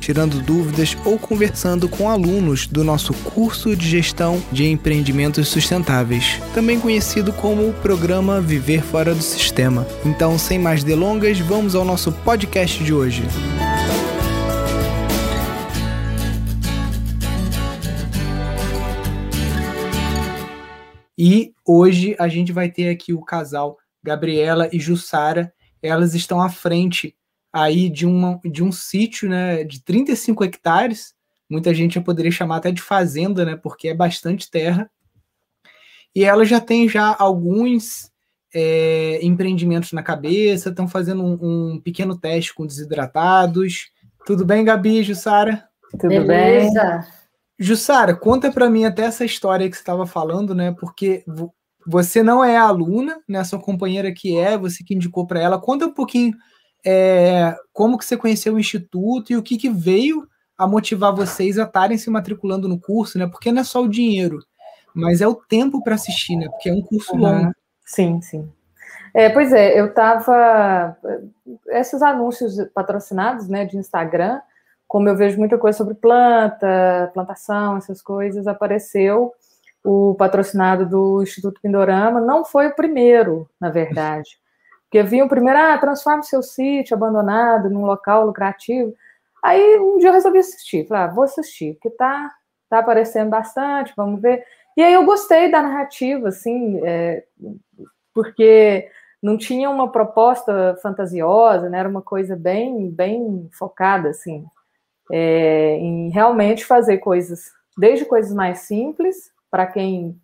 tirando dúvidas ou conversando com alunos do nosso curso de gestão de empreendimentos sustentáveis, também conhecido como o programa Viver Fora do Sistema. Então, sem mais delongas, vamos ao nosso podcast de hoje. E hoje a gente vai ter aqui o casal Gabriela e Jussara. Elas estão à frente aí de, uma, de um sítio né, de 35 hectares. Muita gente já poderia chamar até de fazenda, né, porque é bastante terra. E ela já tem já alguns é, empreendimentos na cabeça, estão fazendo um, um, pequeno teste com desidratados. Tudo bem, Gabi, Jussara? Tudo Beleza. bem? Jussara, conta para mim até essa história que você estava falando, né? Porque você não é aluna, né? Sua companheira que é, você que indicou para ela. Conta um pouquinho é, como que você conheceu o Instituto e o que, que veio a motivar vocês a estarem se matriculando no curso, né? Porque não é só o dinheiro, mas é o tempo para assistir, né? Porque é um curso uhum. longo. Sim, sim. É, pois é, eu estava. Esses anúncios patrocinados né, de Instagram, como eu vejo muita coisa sobre planta, plantação, essas coisas, apareceu o patrocinado do Instituto Pindorama. Não foi o primeiro, na verdade. Porque vinha o primeiro, ah, transforme seu sítio abandonado num local lucrativo. Aí um dia eu resolvi assistir, falei, ah, vou assistir, porque tá, tá aparecendo bastante, vamos ver. E aí eu gostei da narrativa, assim, é, porque não tinha uma proposta fantasiosa, né? Era uma coisa bem, bem focada, assim, é, em realmente fazer coisas, desde coisas mais simples, para quem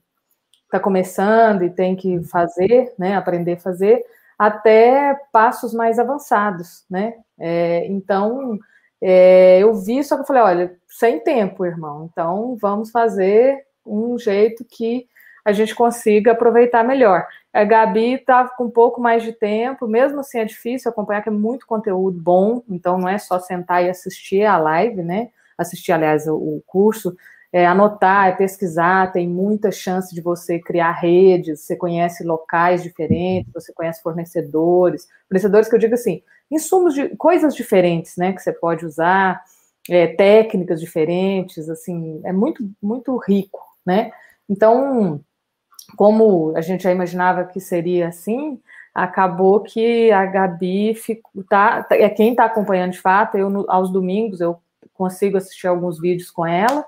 está começando e tem que fazer, né? Aprender a fazer, até passos mais avançados, né? É, então, é, eu vi, só que eu falei, olha, sem tempo, irmão, então vamos fazer um jeito que a gente consiga aproveitar melhor. A Gabi estava com um pouco mais de tempo, mesmo assim é difícil acompanhar, que é muito conteúdo bom, então não é só sentar e assistir a live, né? Assistir, aliás, o curso, é, anotar, é pesquisar, tem muita chance de você criar redes, você conhece locais diferentes, você conhece fornecedores, fornecedores que eu digo assim, insumos de coisas diferentes, né, que você pode usar, é, técnicas diferentes, assim, é muito, muito rico, né? Então, como a gente já imaginava que seria assim, acabou que a Gabi ficou, tá, é quem está acompanhando de fato, eu aos domingos eu consigo assistir alguns vídeos com ela,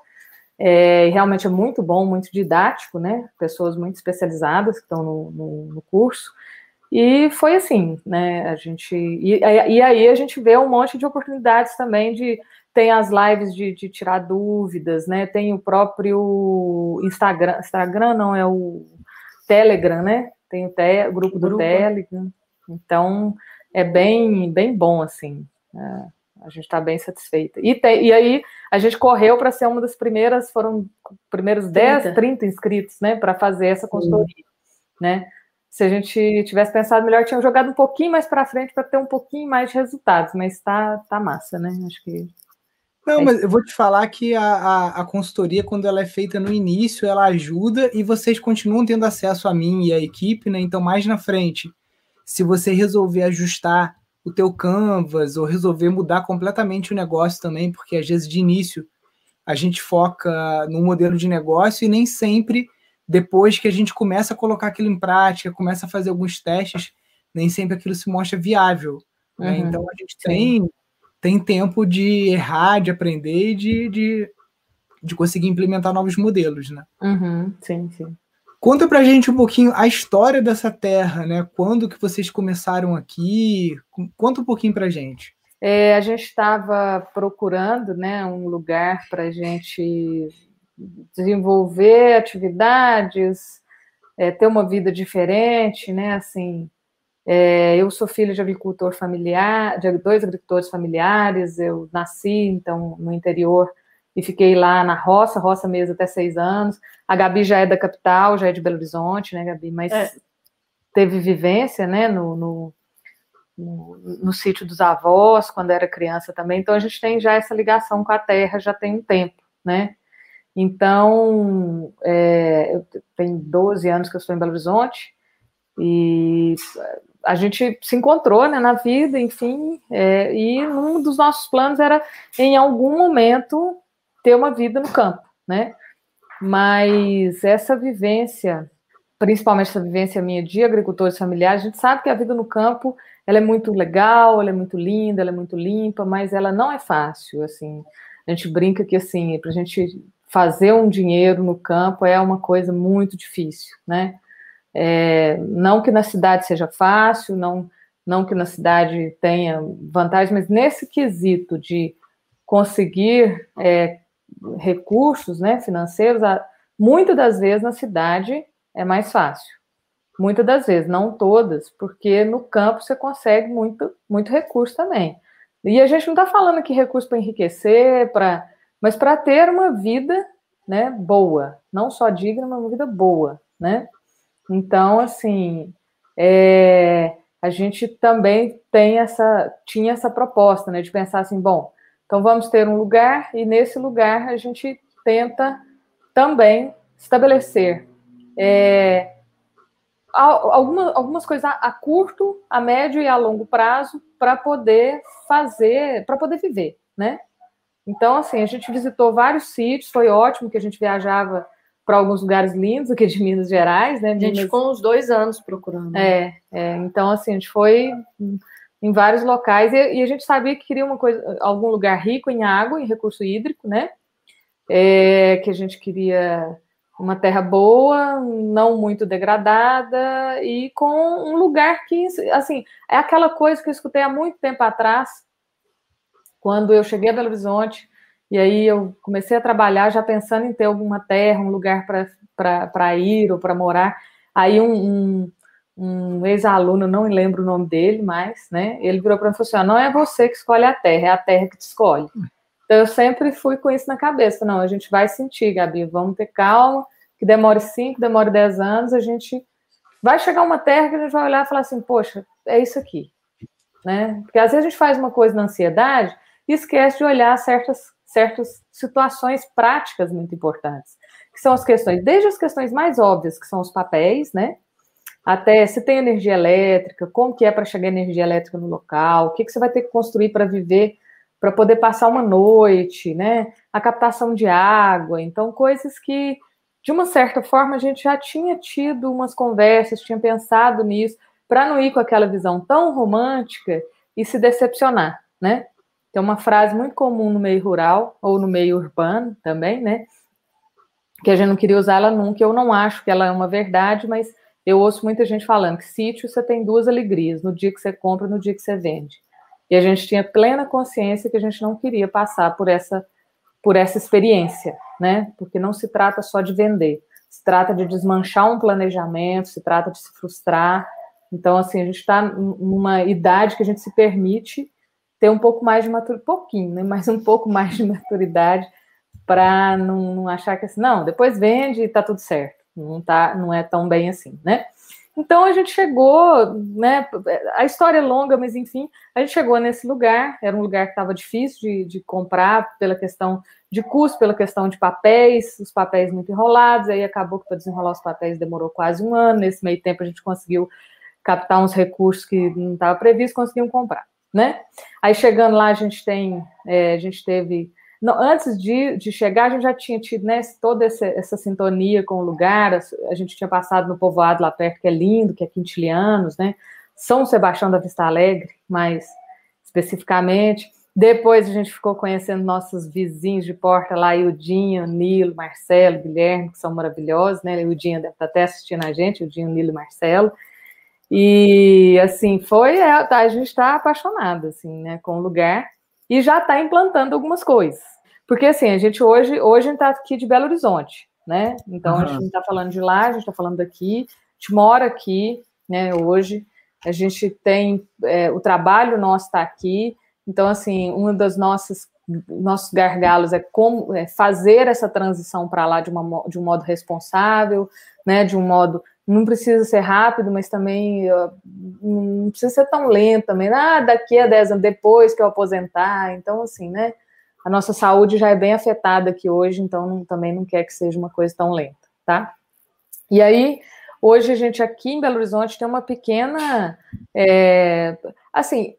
é, realmente é muito bom, muito didático, né? Pessoas muito especializadas que estão no, no, no curso. E foi assim, né? A gente. E, e, aí a gente vê um monte de oportunidades também de. Tem as lives de, de tirar dúvidas, né? Tem o próprio Instagram. Instagram não, é o Telegram, né? Tem o, te, o grupo do grupo. Telegram. Então, é bem, bem bom, assim. É. A gente está bem satisfeita. E, te, e aí a gente correu para ser uma das primeiras, foram primeiros 10, 30, 30 inscritos, né, para fazer essa consultoria, né? Se a gente tivesse pensado melhor, tinha jogado um pouquinho mais para frente para ter um pouquinho mais de resultados, mas está tá massa, né? Acho que não, é mas eu vou te falar que a, a, a, consultoria, quando ela é feita no início, ela ajuda e vocês continuam tendo acesso a mim e a equipe, né? Então, mais na frente, se você resolver ajustar o teu canvas ou resolver mudar completamente o negócio também, porque às vezes de início a gente foca no modelo de negócio e nem sempre depois que a gente começa a colocar aquilo em prática, começa a fazer alguns testes, nem sempre aquilo se mostra viável. Né? Uhum, então a gente tem, tem tempo de errar, de aprender e de, de, de conseguir implementar novos modelos, né? Uhum, sim, sim. Conta pra gente um pouquinho a história dessa terra, né? Quando que vocês começaram aqui? Conta um pouquinho pra gente. É, a gente estava procurando né, um lugar para a gente desenvolver atividades, é, ter uma vida diferente, né? Assim, é, eu sou filha de agricultor familiar, de dois agricultores familiares. Eu nasci então no interior e fiquei lá na roça, roça mesmo até seis anos. A Gabi já é da capital, já é de Belo Horizonte, né, Gabi? Mas é. teve vivência, né, no, no, no, no sítio dos avós, quando era criança também. Então, a gente tem já essa ligação com a terra já tem um tempo, né? Então, é, tenho 12 anos que eu estou em Belo Horizonte e a gente se encontrou né, na vida, enfim, é, e um dos nossos planos era, em algum momento, ter uma vida no campo, né? Mas essa vivência, principalmente essa vivência minha de agricultores familiares, a gente sabe que a vida no campo ela é muito legal, ela é muito linda, ela é muito limpa, mas ela não é fácil, assim. A gente brinca que, assim, para a gente fazer um dinheiro no campo é uma coisa muito difícil, né? É, não que na cidade seja fácil, não, não que na cidade tenha vantagem, mas nesse quesito de conseguir é, recursos né, financeiros, muitas das vezes na cidade é mais fácil. Muitas das vezes, não todas, porque no campo você consegue muito, muito recurso também. E a gente não está falando aqui recurso para enriquecer, para, mas para ter uma vida né, boa, não só digna, mas uma vida boa, né? Então, assim, é, a gente também tem essa, tinha essa proposta, né, de pensar assim, bom, então vamos ter um lugar e nesse lugar a gente tenta também estabelecer é, alguma, algumas coisas a, curto, a médio e a longo prazo para poder fazer, para poder viver, né? Então, assim, a gente visitou vários sítios, foi ótimo que a gente viajava para alguns lugares lindos aqui de Minas Gerais, né? A gente ficou uns dois anos procurando. É, é, então assim, a gente foi em vários locais e, e, a gente sabia que queria uma coisa, algum lugar rico em água, em recurso hídrico, né? É, que a gente queria uma terra boa, não muito degradada e com um lugar que, assim, é aquela coisa que eu escutei há muito tempo atrás, quando eu cheguei a Belo Horizonte e aí eu comecei a trabalhar já pensando em ter alguma terra, um lugar para ir ou para morar. Aí um, um, um ex-aluno, não lembro o nome dele mais, né? Ele virou para mim e falou assim: não é você que escolhe a terra, é a terra que te escolhe. Então eu sempre fui com isso na cabeça. Não, a gente vai sentir, Gabi, vamos ter calma, que demore 5, demore 10 anos, a gente vai chegar uma terra que a gente vai olhar e falar assim, poxa, é isso aqui. Né? Porque às vezes a gente faz uma coisa na ansiedade e esquece de olhar certas certas situações práticas muito importantes, que são as questões, desde as questões mais óbvias, que são os papéis, né? Até se tem energia elétrica, como que é para chegar energia elétrica no local, o que, que você vai ter que construir para viver, para poder passar uma noite, né? A captação de água, então coisas que, de uma certa forma, a gente já tinha tido umas conversas, tinha pensado nisso, para não ir com aquela visão tão romântica e se decepcionar, né? Tem uma frase muito comum no meio rural, ou no meio urbano também, né? Que a gente não queria usar ela nunca. Eu não acho que ela é uma verdade, mas eu ouço muita gente falando que sítio você tem duas alegrias, no dia que você compra e no dia que você vende. E a gente tinha plena consciência que a gente não queria passar por essa, por essa experiência, né? Porque não se trata só de vender, se trata de desmanchar um planejamento, se trata de se frustrar. Então, assim, a gente está numa idade que a gente se permite ter um pouco mais de maturidade, pouquinho, né? Mas um pouco mais de maturidade para não, não, achar que assim, não, depois vende e tá tudo certo. Não tá, não é tão bem assim, né? Então a gente chegou, né? A história é longa, mas enfim, a gente chegou nesse lugar. Era um lugar que estava difícil de, de, comprar pela questão de custo, pela questão de papéis, os papéis muito enrolados. Aí acabou que para desenrolar os papéis demorou quase um ano. Nesse meio tempo a gente conseguiu captar uns recursos que não estava previsto, conseguimos comprar né? Aí chegando lá, a gente tem, é, a gente teve. Não, antes de, de chegar, a gente já tinha tido né, toda essa, essa sintonia com o lugar. A, a, gente tinha passado no povoado lá perto, que é lindo, que é Quintilianos, né? São Sebastião da Vista Alegre, mais especificamente. Depois a gente ficou conhecendo nossos vizinhos de porta lá, Ildinho, Nilo, Marcelo, Guilherme, que são maravilhosos, né? Ildinho deve estar até assistindo a gente, Ildinho, Nilo e Marcelo. E assim, foi, é, tá, a gente está apaixonado assim, né, com o lugar e já está implantando algumas coisas. Porque assim, a gente hoje, hoje está aqui de Belo Horizonte, né? Então uhum. a gente não está falando de lá, a gente está falando daqui, a gente mora aqui, né? Hoje a gente tem é, o trabalho nosso está aqui. Então, assim, uma das nossas nossos gargalos é como é fazer essa transição para lá de, uma, de um modo responsável, né, de um modo não precisa ser rápido, mas também não precisa ser tão lento também. Ah, daqui a 10 anos, depois que eu aposentar. Então, assim, né? A nossa saúde já é bem afetada aqui hoje, então não, também não quer que seja uma coisa tão lenta, tá? E aí, hoje a gente aqui em Belo Horizonte tem uma pequena. É, assim,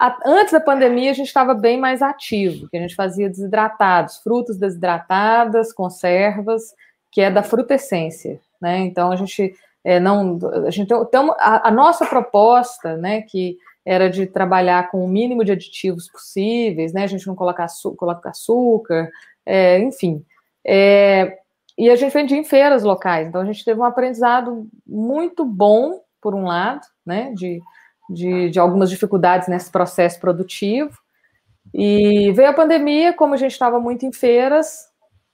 a, antes da pandemia a gente estava bem mais ativo, que a gente fazia desidratados, frutas desidratadas, conservas, que é da frutescência né? Então a gente é, não, a gente tem a, a, nossa proposta, né, que era de trabalhar com o mínimo de aditivos possíveis, né? A gente não coloca, açúcar, coloca açúcar, é, enfim. É, e a gente vendia em feiras locais, então a gente teve um aprendizado muito bom, por um lado, né, de, de, de algumas dificuldades nesse processo produtivo. E veio a pandemia, como a gente estava muito em feiras,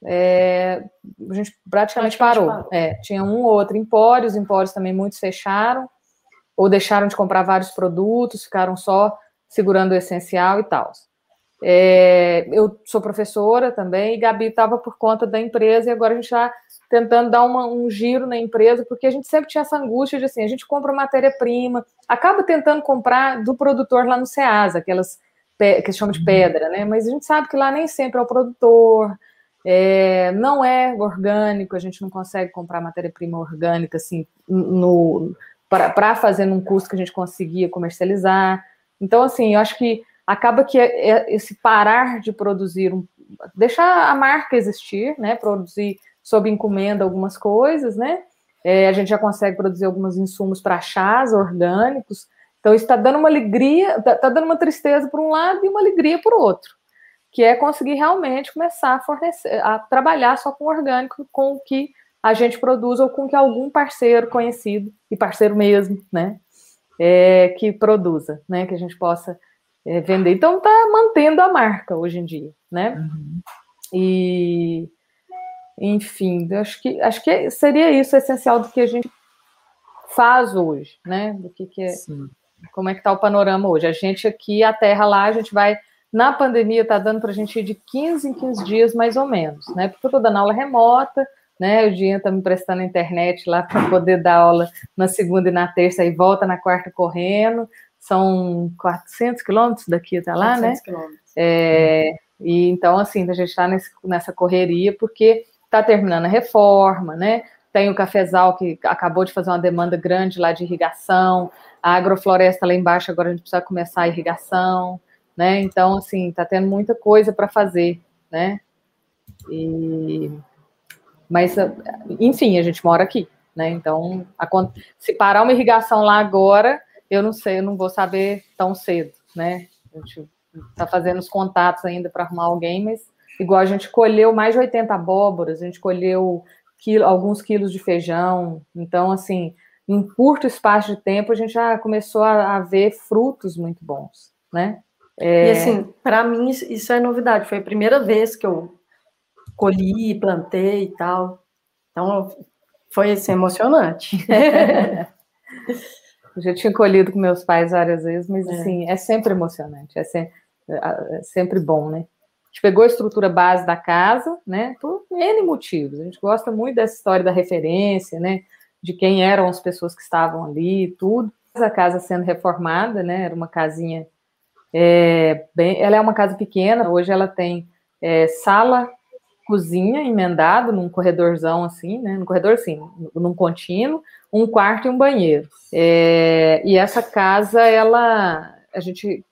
é, a gente praticamente, praticamente parou. parou. É, tinha um ou outro empório, os empórios também muitos fecharam, ou deixaram de comprar vários produtos, ficaram só segurando o essencial e tal. É, eu sou professora também, e Gabi estava por conta da empresa, e agora a gente está tentando dar uma, um giro na empresa, porque a gente sempre tinha essa angústia de assim, a gente compra matéria-prima, acaba tentando comprar do produtor lá no Ceasa, aquelas que se chama de uhum. pedra, né? Mas a gente sabe que lá nem sempre é o produtor, é, não é orgânico, a gente não consegue comprar matéria-prima orgânica assim para fazer num custo que a gente conseguia comercializar. Então, assim, eu acho que acaba que é, é, esse parar de produzir, um, deixar a marca existir, né? Produzir sob encomenda algumas coisas, né? É, a gente já consegue produzir alguns insumos para chás orgânicos. Então, isso está dando uma alegria, está tá dando uma tristeza por um lado e uma alegria por outro que é conseguir realmente começar a fornecer, a trabalhar só com orgânico, com o que a gente produz ou com que algum parceiro conhecido e parceiro mesmo, né, é, que produza, né, que a gente possa é, vender. Então tá mantendo a marca hoje em dia, né? Uhum. E enfim, acho que acho que seria isso essencial do que a gente faz hoje, né? Do que, que é, Sim. como é que tá o panorama hoje. A gente aqui, a terra lá, a gente vai na pandemia está dando para a gente ir de 15 em 15 dias, mais ou menos, né? Porque eu estou dando aula remota, né? O Dinho está me prestando a internet lá para poder dar aula na segunda e na terça e volta na quarta correndo. São 400 quilômetros daqui até lá, 400 né? Quilômetros. É, e então, assim, a gente está nessa correria porque está terminando a reforma, né? Tem o cafezal que acabou de fazer uma demanda grande lá de irrigação, a agrofloresta lá embaixo, agora a gente precisa começar a irrigação né? Então, assim, tá tendo muita coisa para fazer, né? E... Mas, enfim, a gente mora aqui, né? Então, a... se parar uma irrigação lá agora, eu não sei, eu não vou saber tão cedo, né? A gente tá fazendo os contatos ainda para arrumar alguém, mas igual a gente colheu mais de 80 abóboras, a gente colheu quilo, alguns quilos de feijão, então, assim, em curto espaço de tempo, a gente já começou a, a ver frutos muito bons, né? É... E assim, para mim isso é novidade. Foi a primeira vez que eu colhi, plantei e tal. Então foi assim, emocionante. eu já tinha colhido com meus pais várias vezes, mas é. assim, é sempre emocionante, é sempre, é sempre bom, né? A gente pegou a estrutura base da casa, né? Por N motivos. A gente gosta muito dessa história da referência, né? De quem eram as pessoas que estavam ali, tudo. A casa sendo reformada, né? Era uma casinha é, bem, ela é uma casa pequena, hoje ela tem é, sala, cozinha emendado num corredorzão assim, né? No corredor, sim, num contínuo, um quarto e um banheiro. É, e essa casa, ela, a gente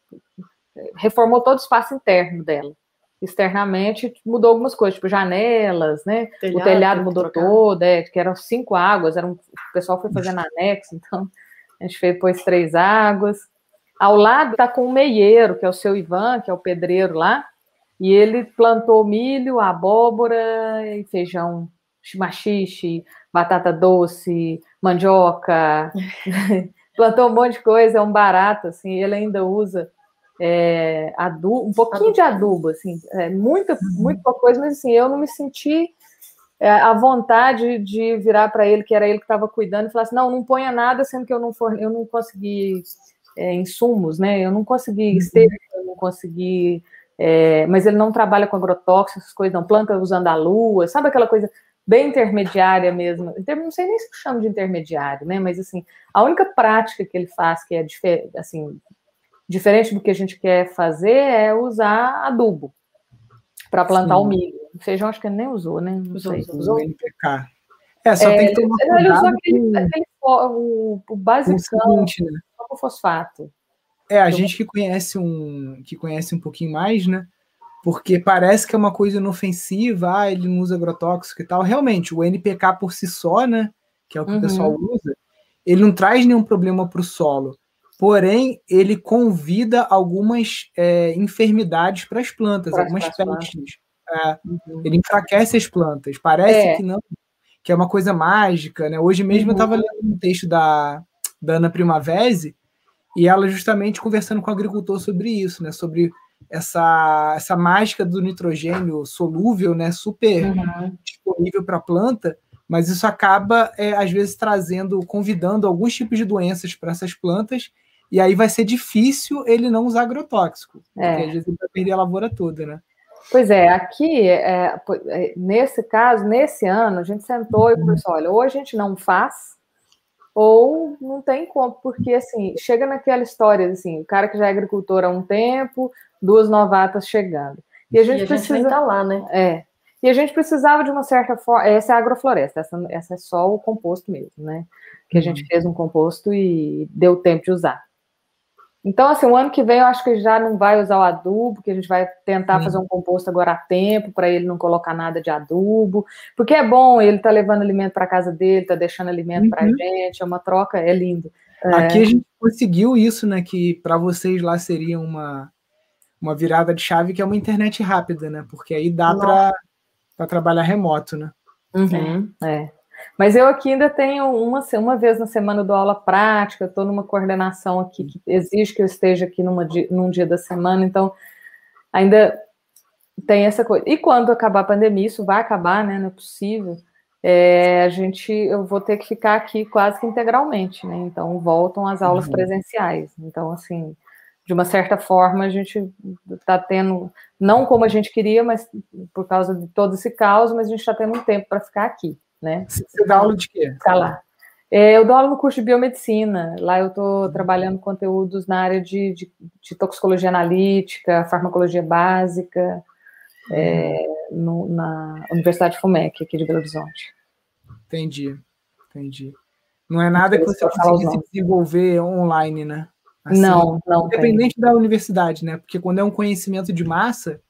reformou todo o espaço interno dela. Externamente mudou algumas coisas, tipo janelas, né? Telhado, o telhado mudou todo, é, que eram cinco águas, eram, o pessoal foi fazendo anexo, então a gente fez depois três águas. Ao lado está com o meieiro, que é o seu Ivan, que é o pedreiro lá, e ele plantou milho, abóbora feijão, machixe, batata doce, mandioca, plantou um monte de coisa, é um barato, assim, ele ainda usa é, adubo, um pouquinho de adubo, assim, é, muita, uhum. muito pouca coisa, mas assim, eu não me senti é, a vontade de virar para ele, que era ele que estava cuidando, e falar assim, não, não ponha nada, sendo que eu não, for, eu não consegui é, insumos, né? Eu não consegui uhum. eu não consegui. É, mas ele não trabalha com agrotóxicos, essas coisas, não planta usando a lua, sabe aquela coisa bem intermediária mesmo. Não sei nem se chama de intermediário, né? Mas assim, a única prática que ele faz que é assim, diferente do que a gente quer fazer é usar adubo para plantar Sim. o milho. O feijão acho que ele nem usou, né? Não usou, sei. Usou. NPK. É, só é, tem que tomar cuidado. Ele usou aquele, aquele o, o básico, seguinte, né? o fosfato. É, a gente que conhece um que conhece um pouquinho mais, né? Porque parece que é uma coisa inofensiva, ah, ele não usa agrotóxico e tal. Realmente, o NPK por si só, né? Que é o que uhum. o pessoal usa, ele não traz nenhum problema para o solo. Porém, ele convida algumas é, enfermidades para as plantas, pra algumas pestes. É, uhum. Ele enfraquece as plantas. Parece é. que não, que é uma coisa mágica, né? Hoje mesmo uhum. eu estava lendo um texto da, da Ana Primavesi e ela justamente conversando com o agricultor sobre isso, né? Sobre essa, essa mágica do nitrogênio solúvel, né, super uhum. disponível para a planta, mas isso acaba, é, às vezes, trazendo, convidando alguns tipos de doenças para essas plantas, e aí vai ser difícil ele não usar agrotóxico, é. porque às vezes ele vai perder a lavoura toda, né? Pois é, aqui, é, é nesse caso, nesse ano, a gente sentou e falou assim, olha, ou a gente não faz, ou não tem como, porque assim, chega naquela história, assim, o cara que já é agricultor há um tempo, duas novatas chegando. E a gente, e a precisa estar tá lá, né? É. E a gente precisava de uma certa forma. Essa é a agrofloresta, essa, essa é só o composto mesmo, né? Que a gente uhum. fez um composto e deu tempo de usar. Então, assim, o ano que vem eu acho que já não vai usar o adubo, que a gente vai tentar fazer um composto agora a tempo, para ele não colocar nada de adubo, porque é bom, ele tá levando alimento para casa dele, tá deixando alimento uhum. para a gente, é uma troca, é lindo. Aqui é... a gente conseguiu isso, né? Que para vocês lá seria uma, uma virada de chave que é uma internet rápida, né? Porque aí dá para trabalhar remoto, né? Uhum, é. Mas eu aqui ainda tenho uma, uma vez na semana do aula prática, estou numa coordenação aqui que exige que eu esteja aqui numa, num dia da semana, então ainda tem essa coisa. E quando acabar a pandemia, isso vai acabar, né? Não é possível. É, a gente, eu vou ter que ficar aqui quase que integralmente, né? Então voltam as aulas uhum. presenciais. Então, assim, de uma certa forma, a gente está tendo, não como a gente queria, mas por causa de todo esse caos, mas a gente está tendo um tempo para ficar aqui, né? Você dá aula de quê? Tá lá. É, eu dou aula no curso de biomedicina. Lá eu estou trabalhando conteúdos na área de, de, de toxicologia analítica, farmacologia básica, é, no, na Universidade FUMEC, aqui de Belo Horizonte. Entendi, entendi. Não é nada que você conseguisse desenvolver online, né? Assim, não, não. Independente tem. da universidade, né? Porque quando é um conhecimento de massa,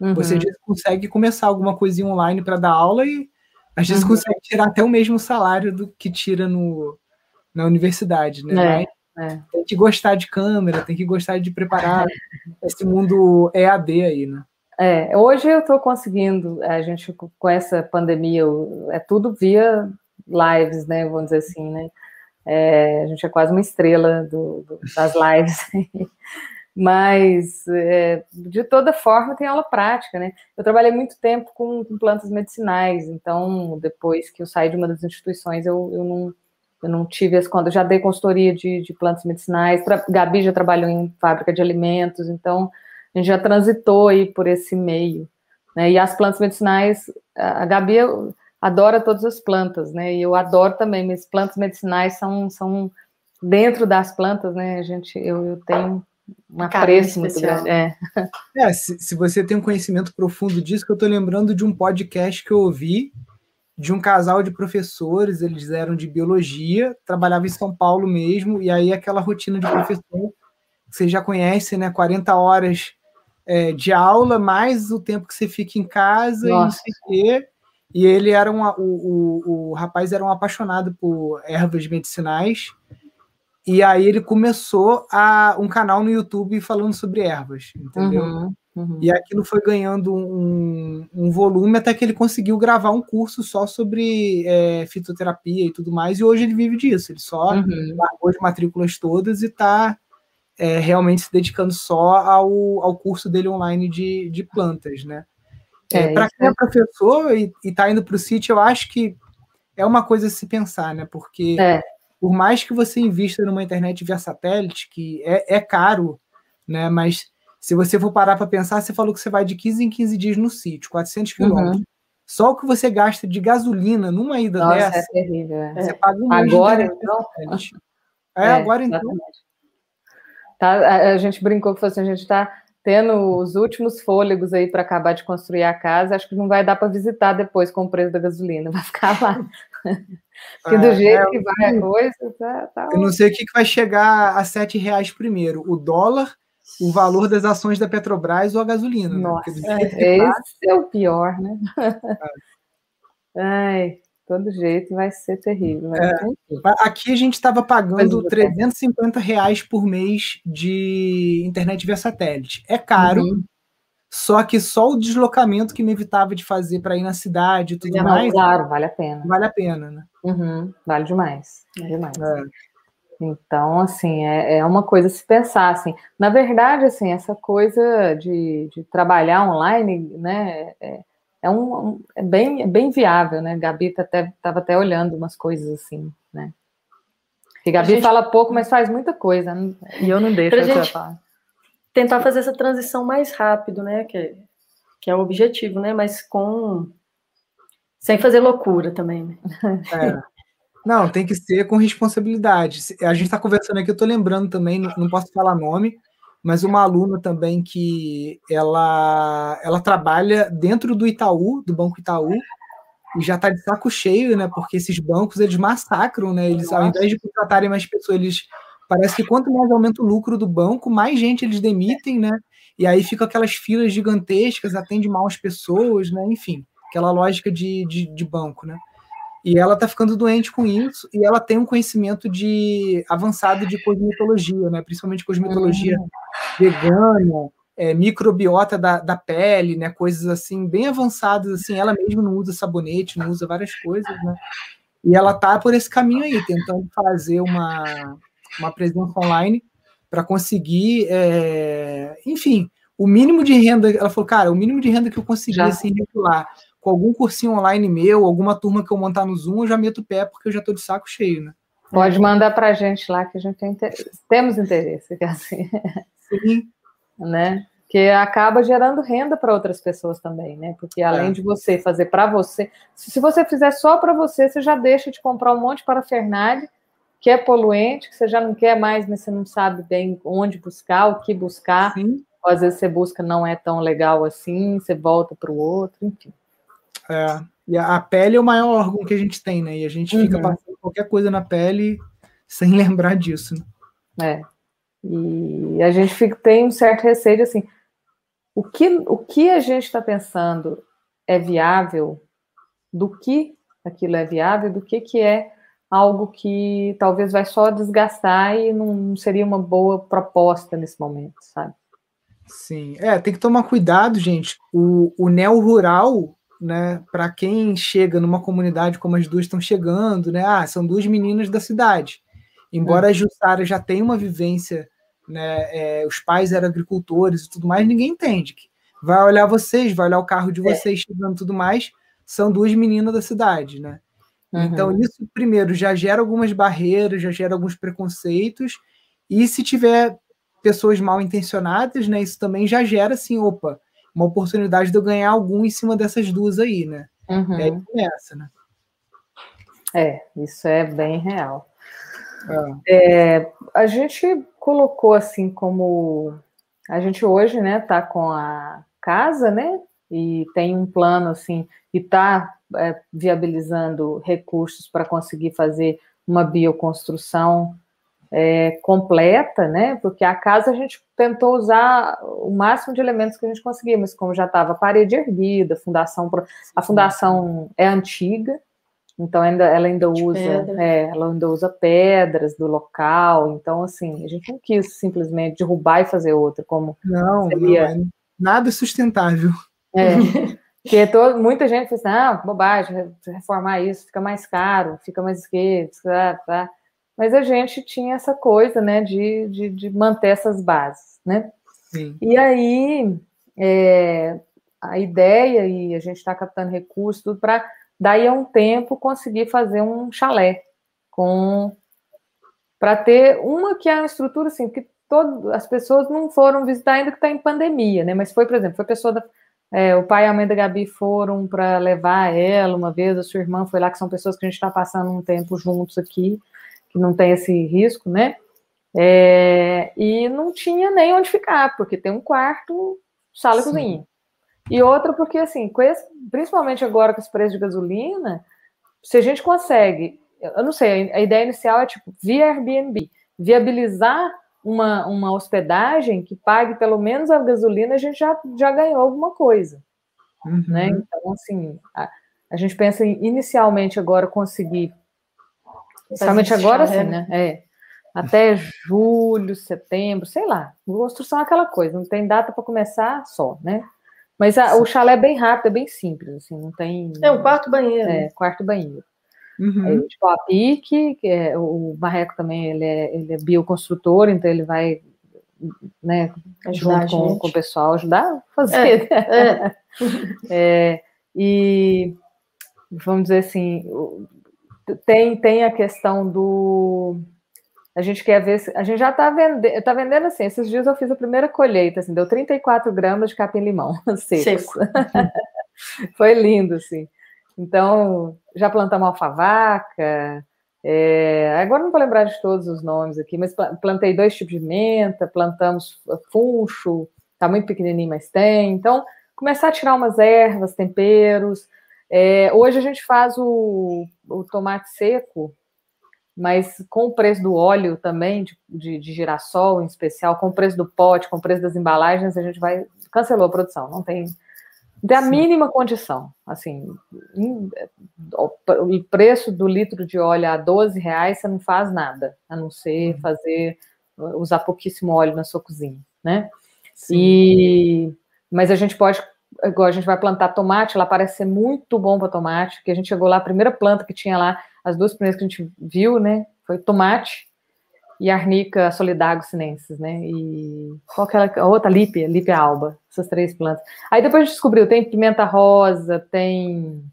uhum. você consegue começar alguma coisinha online para dar aula e às vezes uhum. consegue tirar até o mesmo salário do que tira no, na universidade, né? É, é. Tem que gostar de câmera, tem que gostar de preparar esse mundo EAD aí, né? É, hoje eu estou conseguindo, a gente com essa pandemia, é tudo via lives, né? Vamos dizer assim, né? É, a gente é quase uma estrela do, do, das lives. Mas, é, de toda forma, tem aula prática, né? Eu trabalhei muito tempo com, com, plantas medicinais, então, depois que eu saí de uma das instituições, eu, eu, não, eu não tive as contas. Já dei consultoria de, de plantas medicinais, Tra Gabi já trabalhou em fábrica de alimentos, então, a gente já transitou aí por esse meio. Né? E as plantas medicinais, a Gabi, adora todas as plantas, né? E eu adoro também, mas plantas medicinais são, são dentro das plantas, né? A gente, eu, eu tenho um apreço muito grande. É, é se, se, você tem um conhecimento profundo disso, que eu estou lembrando de um podcast que eu ouvi de um casal de professores, eles eram de biologia, trabalhavam em São Paulo mesmo, e aí aquela rotina de professor, você já conhece, né? 40 horas é, de aula, mais o tempo que você fica em casa Nossa. e não sei o quê. E ele era um, o, o, o rapaz era um apaixonado por ervas medicinais. E aí ele começou a, um canal no YouTube falando sobre ervas, entendeu? Uhum, uhum. E aquilo foi ganhando um, um, volume até que ele conseguiu gravar um curso só sobre é, fitoterapia e tudo mais. E hoje ele vive disso. Ele só uhum. largou as matrículas todas e está é, realmente se dedicando só ao, ao curso dele online de, de plantas, né? É, é para quem é professor e está indo para o sítio, eu acho que é uma coisa a se pensar, né? Porque é. Por mais que você invista numa internet via satélite, que é, é caro, né? Mas se você for parar para pensar, você falou que você vai de 15 em 15 dias no sítio, 400 uhum. quilômetros. Uhum. Só o que você gasta de gasolina numa ida Nossa, dessa, é terrível. é. você paga um Agora, então? É, É, agora então. Tá, a, a gente brincou que falou assim, a gente está tendo os últimos fôlegos aí para acabar de construir a casa. Acho que não vai dar para visitar depois com o preço da gasolina, vai ficar lá. Porque do É, jeito é, que vai a coisa, tá, tá Eu não sei o que, que vai chegar a sete reais primeiro, o dólar, o valor das ações da Petrobras ou a gasolina. né? Nossa, que tá, esse é o pior, né? Ai, todo jeito vai ser terrível. É. Aqui a gente estava pagando Pois é. 350 reais por mês de internet via satélite. É caro, Uhum. Só que só o deslocamento que me evitava de fazer para ir na cidade e tudo Não, mais, claro, vale a pena. vale a pena, né? Uhum, vale demais. Vale demais. É. Então, assim, é, é uma coisa a se pensar, assim. Na verdade, assim, essa coisa de, de trabalhar online, né, é, é, um, um- é bem, é bem viável, né? Gabi tá até, tava até olhando umas coisas assim, né? Porque Gabi gente- fala pouco, mas faz muita coisa, né? e eu não deixo Pra gente- falar. Tentar fazer essa transição mais rápido, né? Que, que é o objetivo, né? Mas com. Sem fazer loucura também, né? É. Não, tem que ser com responsabilidade. A gente está conversando aqui, eu estou lembrando também, não, não posso falar nome, mas uma aluna também que ela, ela trabalha dentro do Itaú, do Banco Itaú, e já está de saco cheio, né? Porque esses bancos eles massacram, né? Eles, ao invés de contratarem mais pessoas, eles parece que quanto mais aumenta o lucro do banco, mais gente eles demitem, né? E aí ficam aquelas filas gigantescas, atende mal as pessoas, né? Enfim, aquela lógica de, de, de banco, né? E ela tá ficando doente com isso, e ela tem um conhecimento de avançado de cosmetologia, né? Principalmente cosmetologia vegana, é, microbiota da, da pele, né? Coisas assim, bem avançadas, assim. Ela mesma não usa sabonete, não usa várias coisas, né? E ela tá por esse caminho aí, tentando fazer uma, uma presença online para conseguir, é, enfim, o mínimo de renda. Ela falou, cara, o mínimo de renda que eu conseguir Já. assim, regular com algum cursinho online meu, alguma turma que eu montar no Zoom, eu já meto o pé porque eu já tô de saco cheio, né? Pode mandar pra gente lá que a gente tem interesse. temos interesse, que é assim, Sim, né? Que acaba gerando renda para outras pessoas também, né? Porque além É. de você fazer para você, se você fizer só para você, você já deixa de comprar um monte de parafernália que é poluente, que você já não quer mais, mas você não sabe bem onde buscar, o que buscar. sim. Ou às vezes você busca não é tão legal assim, você volta para o outro, enfim. É. E a pele é o maior órgão que a gente tem, né? E a gente fica Uhum. passando qualquer coisa na pele sem lembrar disso. Né? É. E a gente fica, tem um certo receio de assim, o que, o que a gente está pensando é viável, do que aquilo é viável, do que, que é algo que talvez vai só desgastar e não, seria uma boa proposta nesse momento, sabe? Sim. É, tem que tomar cuidado, gente. O, o neo-rural, né? Para quem chega numa comunidade como as duas estão chegando, né? Ah, são duas meninas da cidade. Embora a Jussara já tenha uma vivência, né? é, os pais eram agricultores e tudo mais, ninguém entende. Vai olhar vocês, vai olhar o carro de vocês chegando e tudo mais, são duas meninas da cidade, né? Então, Uhum. isso, primeiro, já gera algumas barreiras, já gera alguns preconceitos, e se tiver pessoas mal intencionadas, né, isso também já gera, assim, opa, uma oportunidade de eu ganhar algum em cima dessas duas aí, né? Uhum. E aí começa, né? É, isso é bem real. É. A gente colocou assim como a gente hoje, né, tá com a casa, né, e tem um plano assim e tá é, viabilizando recursos para conseguir fazer uma bioconstrução é, completa, né, porque a casa a gente tentou usar o máximo de elementos que a gente conseguia, mas como já estava parede erguida, fundação, a fundação é antiga, então ainda, ela ainda De usa, é, ela ainda usa pedras do local, então assim, a gente não quis simplesmente derrubar e fazer outra, como Não, Seria- não é nada sustentável. é, porque todo, muita gente fala assim, ah, bobagem, re- reformar isso fica mais caro, fica mais esquerdo, tá, tá. mas a gente tinha essa coisa, né, de, de, de manter essas bases, né, Sim. e aí, é, a ideia, e a gente está captando recursos, tudo para, daí a um tempo, conseguir fazer um chalé, com para ter uma que é uma estrutura assim, que todo, as pessoas não foram visitar ainda que está em pandemia, né? Mas foi, por exemplo, foi pessoa da, É, o pai e a mãe da Gabi foram para levar ela uma vez, a sua irmã foi lá, que são pessoas que a gente está passando um tempo juntos aqui, que não tem esse risco, né? É, e não tinha nem onde ficar, porque tem um quarto, sala e cozinha. E outra porque, assim, esse, principalmente agora com os preços de gasolina, se a gente consegue, eu não sei, a ideia inicial é tipo, via Airbnb, viabilizar uma, uma hospedagem que pague pelo menos a gasolina, a gente já, já ganhou alguma coisa. Uhum. Né? Então, assim, a, a, gente pensa em inicialmente agora conseguir, principalmente agora sim, né? É, até julho, setembro, sei lá. Construção é aquela coisa, não tem data para começar só, né? Mas a, o chalé é bem rápido, é bem simples, assim, não tem. É um quarto banheiro. É, quarto banheiro. Uhum. Tipo, a PIC, que é, o Marreco também, ele é, ele é bioconstrutor, então ele vai né, ajudar junto com, com, o pessoal, ajudar a fazer. É, é. é, e vamos dizer assim, tem, tem a questão do. A gente quer ver. A gente já está vendendo. Tá vendendo assim. Esses dias eu fiz a primeira colheita, assim, deu 34 gramas de capim-limão. Seco. Foi lindo, assim. Então, já plantamos alfavaca, é, agora não vou lembrar de todos os nomes aqui, mas plantei dois tipos de menta, plantamos funcho, tá muito pequenininho, mas tem. Então, começar a tirar umas ervas, temperos. É, hoje a gente faz o, o, tomate seco, mas com o preço do óleo também, de, de, de, girassol em especial, com o preço do pote, com o preço das embalagens, a gente vai. Cancelou a produção, não tem da mínima condição. Assim, o preço do litro de óleo a 12 reais, você não faz nada, a não ser uhum. fazer, usar pouquíssimo óleo na sua cozinha, né? Sim. E, mas a gente pode, igual a gente vai plantar tomate, lá parece ser muito bom para tomate, que a gente chegou lá, a primeira planta que tinha lá, as duas primeiras que a gente viu, né, foi tomate, e Arnica solidago sinensis, né? E qual que era a outra? Lípia, Lípia alba, essas três plantas. Aí depois a gente descobriu, tem pimenta rosa, tem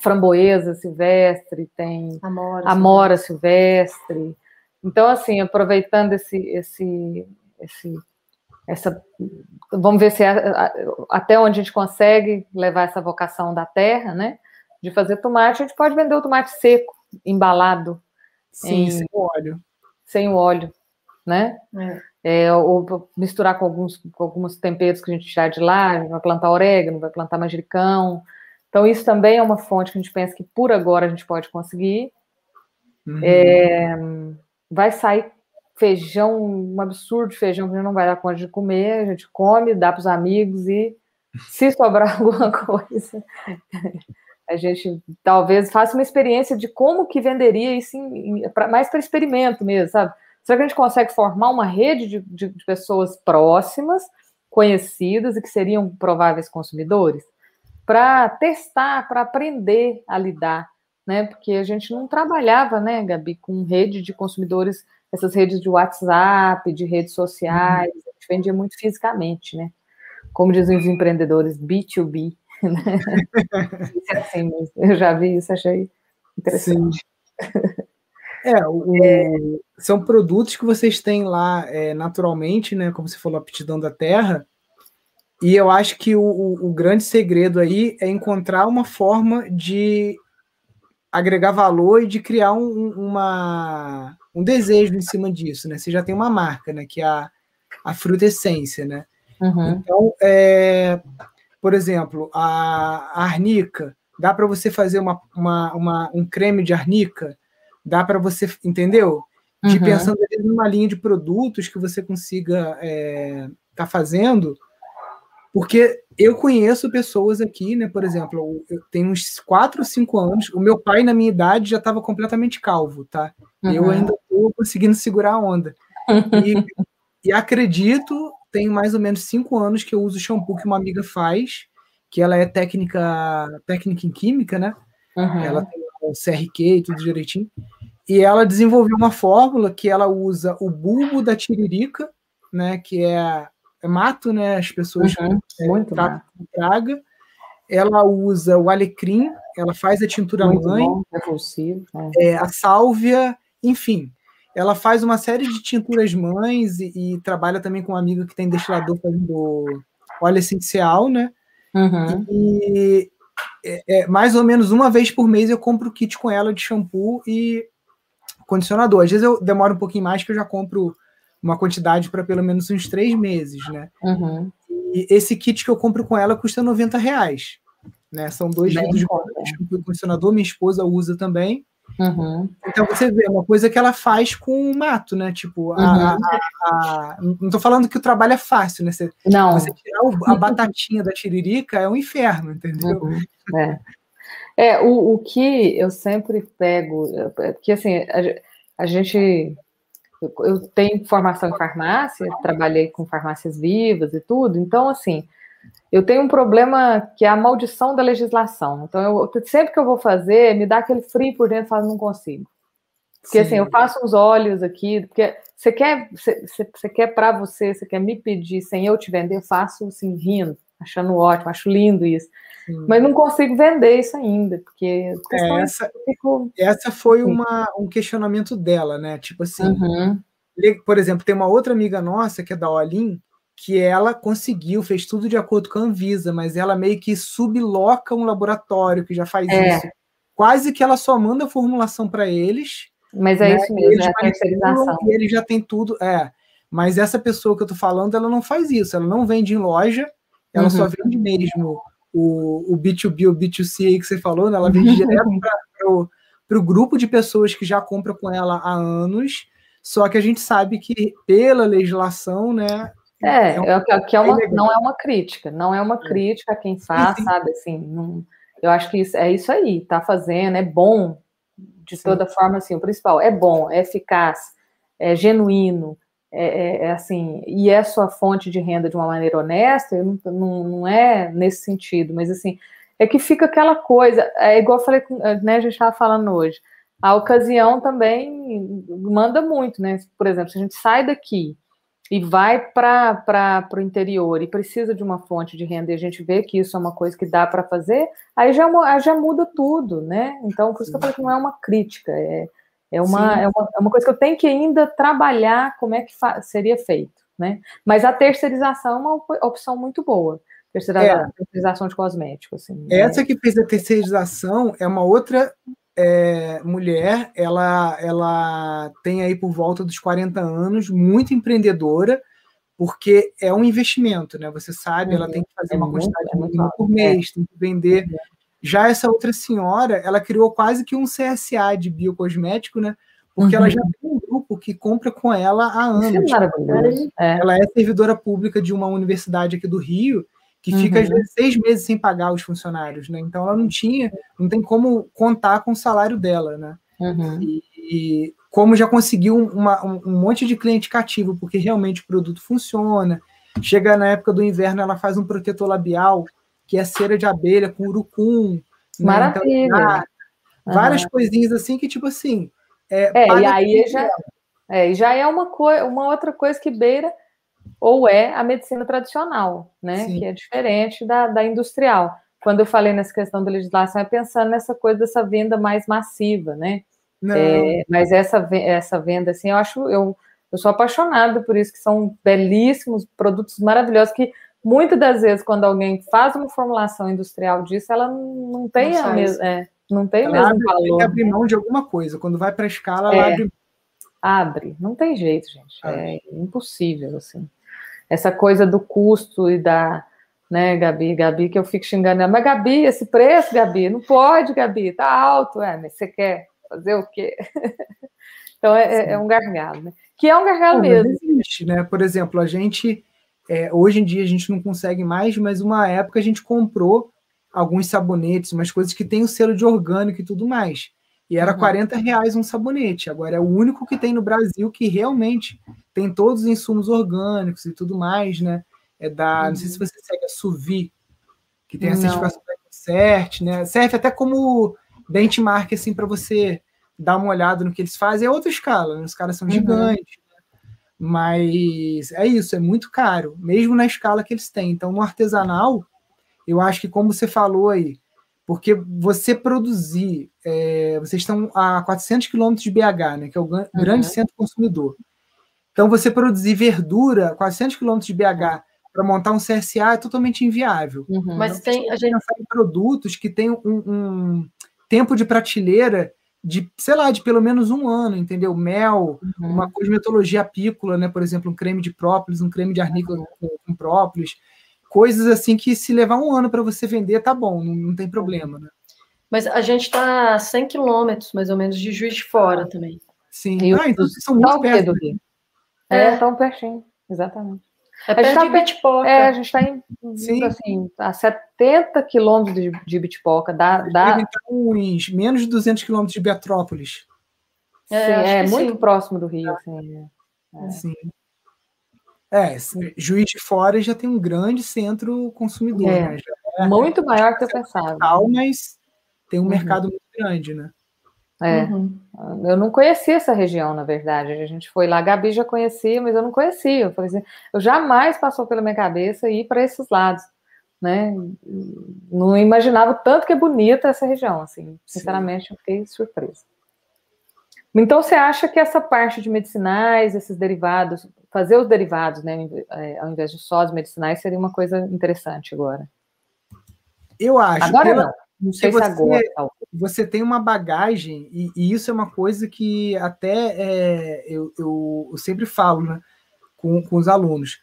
framboesa silvestre, tem amora, amora silvestre. Então, assim, aproveitando esse, esse, esse, essa, vamos ver se é, até onde a gente consegue levar essa vocação da terra, né? De fazer tomate, a gente pode vender o tomate seco, embalado. Sim, em, sem óleo sem o óleo, né? É. É, ou misturar com alguns, com alguns temperos que a gente tirar de lá, vai plantar orégano, vai plantar manjericão. Então, isso também é uma fonte que a gente pensa que por agora a gente pode conseguir. Uhum. É, vai sair feijão, um absurdo de feijão que a gente não vai dar conta de comer, a gente come, dá para os amigos e se sobrar alguma coisa, a gente talvez faça uma experiência de como que venderia isso em, pra, mais para experimento mesmo, sabe? Será que a gente consegue formar uma rede de, de, de pessoas próximas, conhecidas e que seriam prováveis consumidores? Para testar, para aprender a lidar, né? Porque a gente não trabalhava, né, Gabi, com rede de consumidores, essas redes de WhatsApp, de redes sociais, uhum. a gente vendia muito fisicamente, né? Como dizem os empreendedores, B2B. É assim Eu já vi isso, achei interessante. É, o, é, são produtos que vocês têm lá é, naturalmente, né? Como você falou, a aptidão da terra. E eu acho que o, o, o, grande segredo aí é encontrar uma forma de agregar valor e de criar um, uma, um desejo em cima disso, né? Você já tem uma marca, né? Que é a, a fruta essência, né? Uhum. Então, é, por exemplo, a, arnica, dá para você fazer uma, uma, uma, um creme de arnica, dá para você, entendeu? De uhum. pensando numa linha de produtos que você consiga estar é, tá fazendo, porque eu conheço pessoas aqui, né? Por exemplo, eu tenho uns 4 ou 5 anos, o meu pai, na minha idade, já estava completamente calvo, tá? Uhum. Eu ainda estou conseguindo segurar a onda. E, e acredito tenho mais ou menos cinco anos que eu uso o shampoo que uma amiga faz, que ela é técnica, técnica em química, né? Uhum. Ela tem o CRQ e tudo direitinho. E ela desenvolveu uma fórmula que ela usa o bulbo da tiririca, né? Que é, é mato, né? As pessoas uhum. é, Muito praga. Ela usa o alecrim, ela faz a tintura Muito mãe, bom, é. é, a sálvia, enfim ela faz uma série de tinturas mães e, e trabalha também com um amigo que tem destilador fazendo óleo essencial, né? Uhum. E é, é, mais ou menos uma vez por mês eu compro o kit com ela de shampoo e condicionador. Às vezes eu demoro um pouquinho mais, que eu já compro uma quantidade para pelo menos uns três meses, né? Uhum. E esse kit que eu compro com ela custa 90 reais. Né? São dois vidros de shampoo e condicionador, minha esposa usa também. Uhum. Então você vê, é uma coisa que ela faz com o mato, né? Tipo, a, uhum. a, a, não estou falando que o trabalho é fácil, né? Você, não. Você tirar o, a batatinha da tiririca é um inferno, entendeu? Uhum. É. é o, o que eu sempre pego, porque assim, a, gente. Eu tenho formação em farmácia, trabalhei com farmácias vivas e tudo, então, assim, eu tenho um problema que é a maldição da legislação. Então, eu, sempre que eu vou fazer, me dá aquele frio por dentro e falo, não consigo. Porque Sim. assim, eu faço os olhos aqui, porque você quer, você, você quer para você, você quer me pedir sem eu te vender, eu faço assim, rindo, achando ótimo, acho lindo isso. Sim. Mas não consigo vender isso ainda, porque é, essa, fico... essa foi uma, um questionamento dela, né? Tipo assim, uhum. por exemplo, tem uma outra amiga nossa que é da Olin, que ela conseguiu, fez tudo de acordo com a Anvisa, mas ela meio que subloca um laboratório que já faz é. isso. Quase que ela só manda a formulação para eles. Mas é né? isso mesmo, eles é terceirização. E ele já tem tudo, é. Mas essa pessoa que eu tô falando, ela não faz isso, ela não vende em loja, ela uhum. só vende mesmo o, o B2B, o B2C aí que você falou, né? ela vende direto para o grupo de pessoas que já compra com ela há anos, só que a gente sabe que pela legislação, né, é, é, um, que é uma, não é uma crítica, não é uma é. crítica a quem faz, sim, sim. sabe? Assim, não, eu acho que isso, é isso aí, tá fazendo, é bom, de sim. toda forma, assim, o principal, é bom, é eficaz, é genuíno, é, é, é, assim, e é sua fonte de renda de uma maneira honesta, não, não, não é nesse sentido, mas assim, é que fica aquela coisa, é igual eu falei, né, a gente estava falando hoje, a ocasião também manda muito, né? Por exemplo, se a gente sai daqui e vai para o interior e precisa de uma fonte de renda e a gente vê que isso é uma coisa que dá para fazer, aí já, já muda tudo, né? Então, por isso que eu falei que não é uma crítica, é, é, uma, é, uma, é uma coisa que eu tenho que ainda trabalhar como é que seria feito, né? Mas a terceirização é uma opção muito boa. Terceirização, é. terceirização de cosméticos. Assim, né? Essa né? que fez a terceirização é uma outra é, mulher, ela, ela tem aí por volta dos 40 anos, muito empreendedora, porque é um investimento, né? Você sabe, uhum. ela tem que fazer é uma quantidade é mínima por mês, é. tem que vender. Uhum. Já essa outra senhora, ela criou quase que um CSA de biocosmético, né? Porque uhum. ela já tem um grupo que compra com ela há anos. É. É. Ela é servidora pública de uma universidade aqui do Rio, que fica uhum. às vezes seis meses sem pagar os funcionários, né? Então ela não tinha, não tem como contar com o salário dela, né? Uhum. E, e, como já conseguiu uma, um, um, monte de cliente cativo, porque realmente o produto funciona. Chega na época do inverno, ela faz um protetor labial que é cera de abelha com urucum. Né? Maravilha. Então, ah, várias coisinhas assim que tipo assim. É, é e aí já, é, já é uma, uma outra coisa que beira ou é a medicina tradicional, né? Sim. Que é diferente da, da industrial. Quando eu falei nessa questão da legislação, é pensando nessa coisa dessa venda mais massiva, né? É, mas essa, essa venda, assim, eu acho, eu, eu sou apaixonada por isso, que são belíssimos, produtos maravilhosos, que muitas das vezes, quando alguém faz uma formulação industrial disso, ela não tem não a mesma. É, não tem o mesmo abre, valor. Tem que abrir mão de alguma coisa. Quando vai para a escala, ela é, abre. Abre, não tem jeito, gente. É impossível, assim essa coisa do custo e da, né, Gabi, Gabi, que eu fico xingando mas Gabi, esse preço, Gabi, não pode, Gabi, tá alto, é, mas você quer fazer o quê? então é, é, um gargalo, né? Que é um gargalo mesmo. Existe, né? Por exemplo, a gente, é, hoje em dia a gente não consegue mais, mas uma época a gente comprou alguns sabonetes, umas coisas que tem o selo de orgânico e tudo mais. E era uhum. 40 reais um sabonete. Agora é o único que tem no Brasil que realmente tem todos os insumos orgânicos e tudo mais, né? É da. Uhum. Não sei se uhum. você segue a Suvi, que tem a certificação da CERT, né? Serve até como benchmark, assim, para você dar uma olhada no que eles fazem. É outra escala, né? Os caras são uhum. gigantes. Né? Mas é isso, é muito caro, mesmo na escala que eles têm. Então, no artesanal, eu acho que, como você falou aí, porque você produzir, é, vocês estão a 400 quilômetros de BH, né, que é o grande uhum. centro consumidor. Então, você produzir verdura, 400 quilômetros de BH, para montar um CSA é totalmente inviável. Uhum. Mas então, tem a gente em produtos que têm um, um, tempo de prateleira de, sei lá, de pelo menos um ano, entendeu? Mel, uhum. uma cosmetologia apícola, né? Por exemplo, um creme de própolis, um creme de arnica uhum. com, com, própolis, coisas assim que se levar um ano para você vender, tá bom, não, não, tem problema, né? Mas a gente está a 100 quilômetros, mais ou menos, de Juiz de Fora também. Sim. Ah, então vocês são muito perto. Do Rio. É, tão pertinho, exatamente. É perto tá, de Bitpoca. É, a gente está em Sim. assim, a 70 quilômetros de, de Bitpoca. Dá, dá... Então, uns menos de 200 quilômetros de Betrópolis. É, sim, é muito sim. próximo do Rio. Assim, é. é. Sim. É, Juiz de Fora já tem um grande centro consumidor. É, né? é muito maior que eu pensava. Mas tem um uhum. mercado muito grande, né? É. Uhum. Eu não conhecia essa região, na verdade. A gente foi lá, a Gabi já conhecia, mas eu não conhecia. Eu falei assim, eu jamais passou pela minha cabeça ir para esses lados, né? Não imaginava tanto que é bonita essa região, assim. Sinceramente, Sim. eu fiquei surpresa. Então, você acha que essa parte de medicinais, esses derivados, fazer os derivados, né, é, ao invés de só os medicinais, seria uma coisa interessante agora? Eu acho. Agora pela... não. Não sei você, se agora. Você tem uma bagagem, e, e, isso é uma coisa que até é, eu, eu, eu, sempre falo né, com, com os alunos.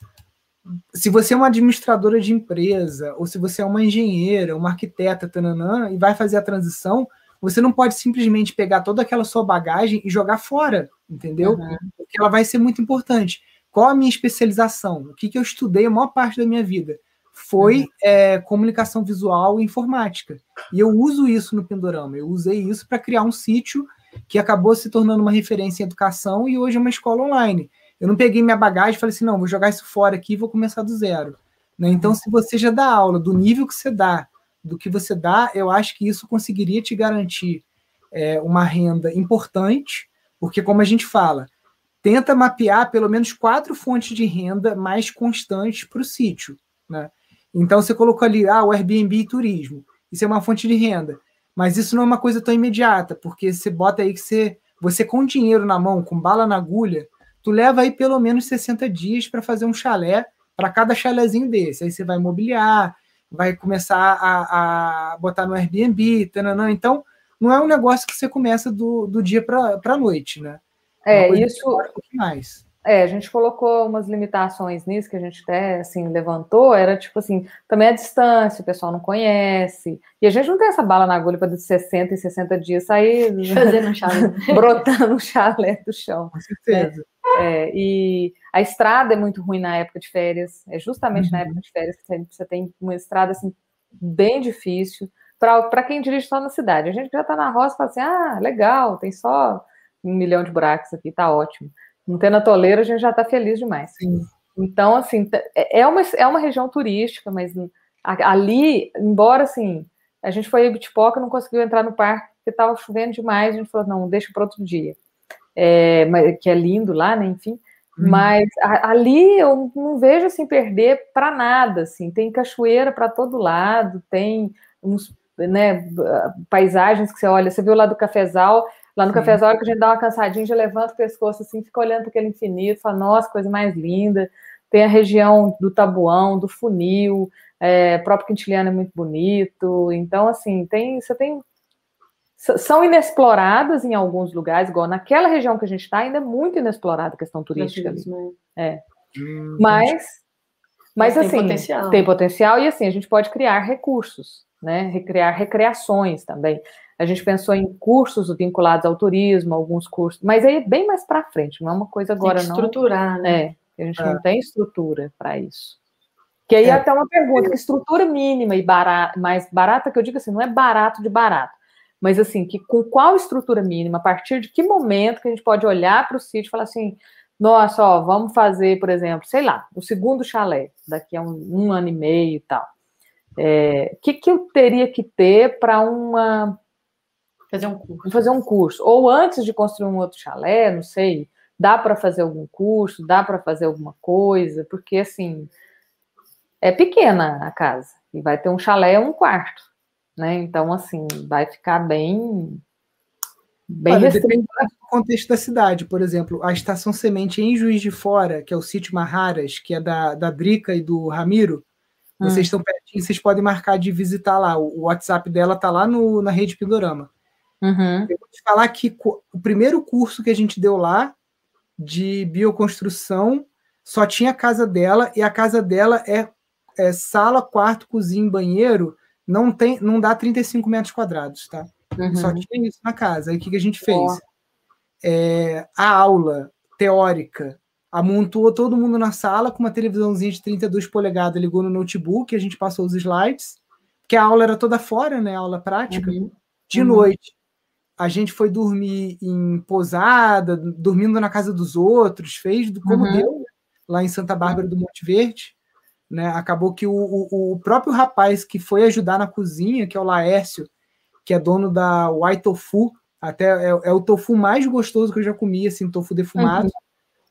Se você é uma administradora de empresa, ou se você é uma engenheira, uma arquiteta, tananã, e vai fazer a transição, você não pode simplesmente pegar toda aquela sua bagagem e jogar fora, entendeu? Uhum. Porque ela vai ser muito importante. Qual a minha especialização? O que, que eu estudei a maior parte da minha vida? foi uhum. é, comunicação visual e informática. E eu uso isso no Pindorama. Eu usei isso para criar um sítio que acabou se tornando uma referência em educação e hoje é uma escola online. Eu não peguei minha bagagem e falei assim, não, vou jogar isso fora aqui e vou começar do zero. Né? Então, se você já dá aula do nível que você dá, do que você dá, eu acho que isso conseguiria te garantir é, uma renda importante, porque, como a gente fala, tenta mapear pelo menos quatro fontes de renda mais constantes para o sítio. Né? Então você colocou ali, ah, o Airbnb e turismo. Isso é uma fonte de renda. Mas isso não é uma coisa tão imediata, porque você bota aí que você, você com dinheiro na mão, com bala na agulha, tu leva aí pelo menos 60 dias para fazer um chalé para cada chalézinho desse. Aí você vai mobiliar, vai começar a, a botar no Airbnb, tananã. então não é um negócio que você começa do, do dia para a noite, né? É, isso. Um mais. É, a gente colocou umas limitações nisso que a gente até assim levantou, era tipo assim, também a distância, o pessoal não conhece. E a gente não tem essa bala na agulha para de 60 e 60 dias sair fazendo um chalé, brotando um chalé do chão. Com certeza. É, é, e a estrada é muito ruim na época de férias. É justamente uhum. na época de férias que você tem uma estrada assim bem difícil para quem dirige só na cidade. A gente já está na roça e fala assim: "Ah, legal, tem só um milhão de buracos aqui, tá ótimo". Não tendo a toleira, a gente já está feliz demais. Sim. Então, assim, é, é uma, é uma região turística, mas ali, embora assim, a gente foi em Bitpoca, não conseguiu entrar no parque porque estava chovendo demais, a gente falou, não, deixa para outro dia. É, que é lindo lá, né? Enfim. Hum. Mas a, ali eu não vejo assim perder para nada, assim. Tem cachoeira para todo lado, tem uns, né, paisagens que você olha, você viu lá do Cafezal, Lá no Sim. cafezal, que a gente dá uma cansadinha, já levanta o pescoço assim, fica olhando para aquele infinito, fala, nossa, coisa mais linda. Tem a região do Tabuão, do Funil, é, próprio Quintiliano é muito bonito. Então, assim, tem, você tem. São inexploradas em alguns lugares, igual naquela região que a gente está, ainda é muito inexplorada a questão turística. Ali. É. Hum, mas, mas, mas, assim, tem potencial. tem potencial e assim, a gente pode criar recursos, né? Recriar recreações também. A gente pensou em cursos vinculados ao turismo, alguns cursos, mas aí é bem mais para frente, não é uma coisa agora tem que estruturar, não. né? É, a gente é. não tem estrutura para isso. Que aí é. até uma pergunta, que estrutura mínima e barata, mais barata, que eu digo assim, não é barato de barato, mas assim, que com qual estrutura mínima, a partir de que momento que a gente pode olhar para o sítio e falar assim, nossa, ó, vamos fazer, por exemplo, sei lá, o segundo chalé, daqui a um, um ano e meio e tal. O é, que, que eu teria que ter para uma Fazer um curso. Fazer um curso. Ou antes de construir um outro chalé, não sei, dá para fazer algum curso, dá para fazer alguma coisa, porque assim é pequena a casa e vai ter um chalé um quarto, né? Então assim vai ficar bem Bem Olha, depende do contexto da cidade. Por exemplo, a estação semente em Juiz de Fora, que é o sítio Marraras, que é da, da Drica e do Ramiro, hum. vocês estão pertinho, vocês podem marcar de visitar lá. O, o WhatsApp dela tá lá no, na rede Pindorama. Uhum. Eu vou te falar que o primeiro curso que a gente deu lá de bioconstrução só tinha a casa dela e a casa dela é, é sala, quarto, cozinha, banheiro, não tem, não dá 35 metros quadrados, tá? Uhum. Só tinha isso na casa. Aí o que, que a gente fez? Oh. É, a aula teórica amontoou todo mundo na sala com uma televisãozinha de 32 polegadas, ligou no notebook, a gente passou os slides, que a aula era toda fora, né? Aula prática. Uhum. De uhum. noite, a gente foi dormir em posada, dormindo na casa dos outros, fez como uhum. deu, lá em Santa Bárbara do Monte Verde. Né? Acabou que o, o, o, próprio rapaz que foi ajudar na cozinha, que é o Laércio, que é dono da White Tofu, até é, é, o tofu mais gostoso que eu já comi, assim, tofu defumado, uhum.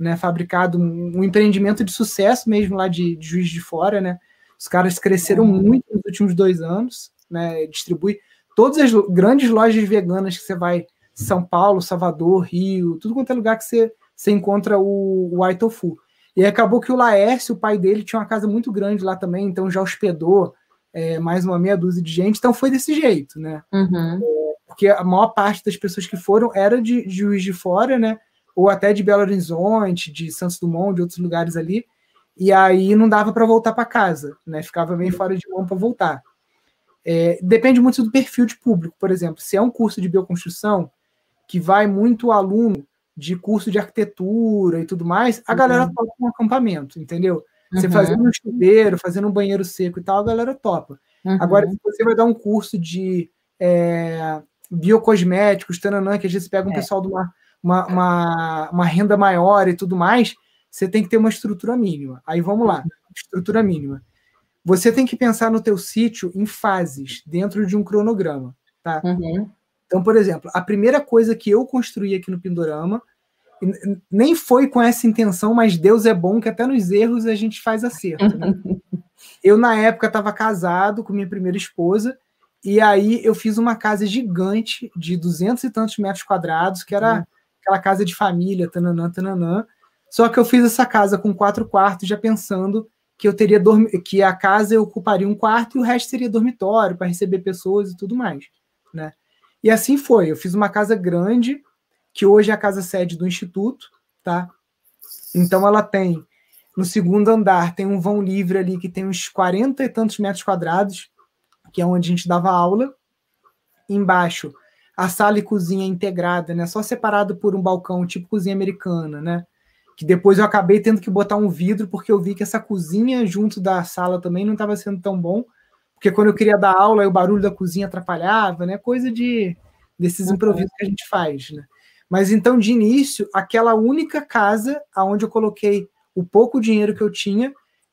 né? Fabricado, um, um, empreendimento de sucesso mesmo lá de, de Juiz de Fora, né? Os caras cresceram uhum. muito nos últimos dois anos, né? Distribui todas as grandes lojas veganas que você vai, São Paulo, Salvador, Rio, tudo quanto é lugar que você, você encontra o, o Aitofu. E acabou que o Laércio, o pai dele, tinha uma casa muito grande lá também, então já hospedou é, mais uma meia dúzia de gente, então foi desse jeito, né? Uhum. É, porque a maior parte das pessoas que foram era de, de Juiz de Fora, né? Ou até de Belo Horizonte, de Santos Dumont, de outros lugares ali. E aí não dava para voltar para casa, né? Ficava meio fora de mão para voltar. É, depende muito do perfil de público, por exemplo, se é um curso de bioconstrução que vai muito aluno de curso de arquitetura e tudo mais, a uhum. galera topa um acampamento, entendeu? Você uhum. fazendo um chuveiro, fazendo um banheiro seco e tal, a galera topa. Uhum. Agora, se você vai dar um curso de é, biocosméticos, tananã, que às vezes pega um é. pessoal de uma, uma, uma, uma, renda maior e tudo mais, você tem que ter uma estrutura mínima. Aí vamos lá, estrutura mínima. Você tem que pensar no teu sítio em fases, dentro de um cronograma, tá? Uhum. Então, por exemplo, a primeira coisa que eu construí aqui no Pindorama, nem foi com essa intenção, mas Deus é bom que até nos erros a gente faz acerto. Né? eu, na época, estava casado com minha primeira esposa, e aí eu fiz uma casa gigante de duzentos e tantos metros quadrados, que era uhum. aquela casa de família, tananã, tananã. Só que eu fiz essa casa com quatro quartos, já pensando que eu teria que a casa eu ocuparia um quarto e o resto seria dormitório para receber pessoas e tudo mais, né? E assim foi. Eu fiz uma casa grande que hoje é a casa sede do instituto, tá? Então ela tem no segundo andar tem um vão livre ali que tem uns 40 e tantos metros quadrados, que é onde a gente dava aula. Embaixo a sala e cozinha integrada, né? Só separado por um balcão, tipo cozinha americana, né? Que depois eu acabei tendo que botar um vidro porque eu vi que essa cozinha junto da sala também não estava sendo tão bom, porque quando eu queria dar aula o barulho da cozinha atrapalhava, né? Coisa de desses improvisos que a gente faz, né? Mas então de início, aquela única casa aonde eu coloquei o pouco dinheiro que eu tinha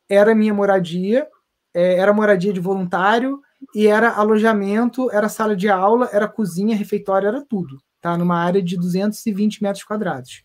era minha moradia, é, era moradia de voluntário e era alojamento, era sala de aula, era cozinha, refeitório, era tudo, tá? Numa área de 220 metros quadrados.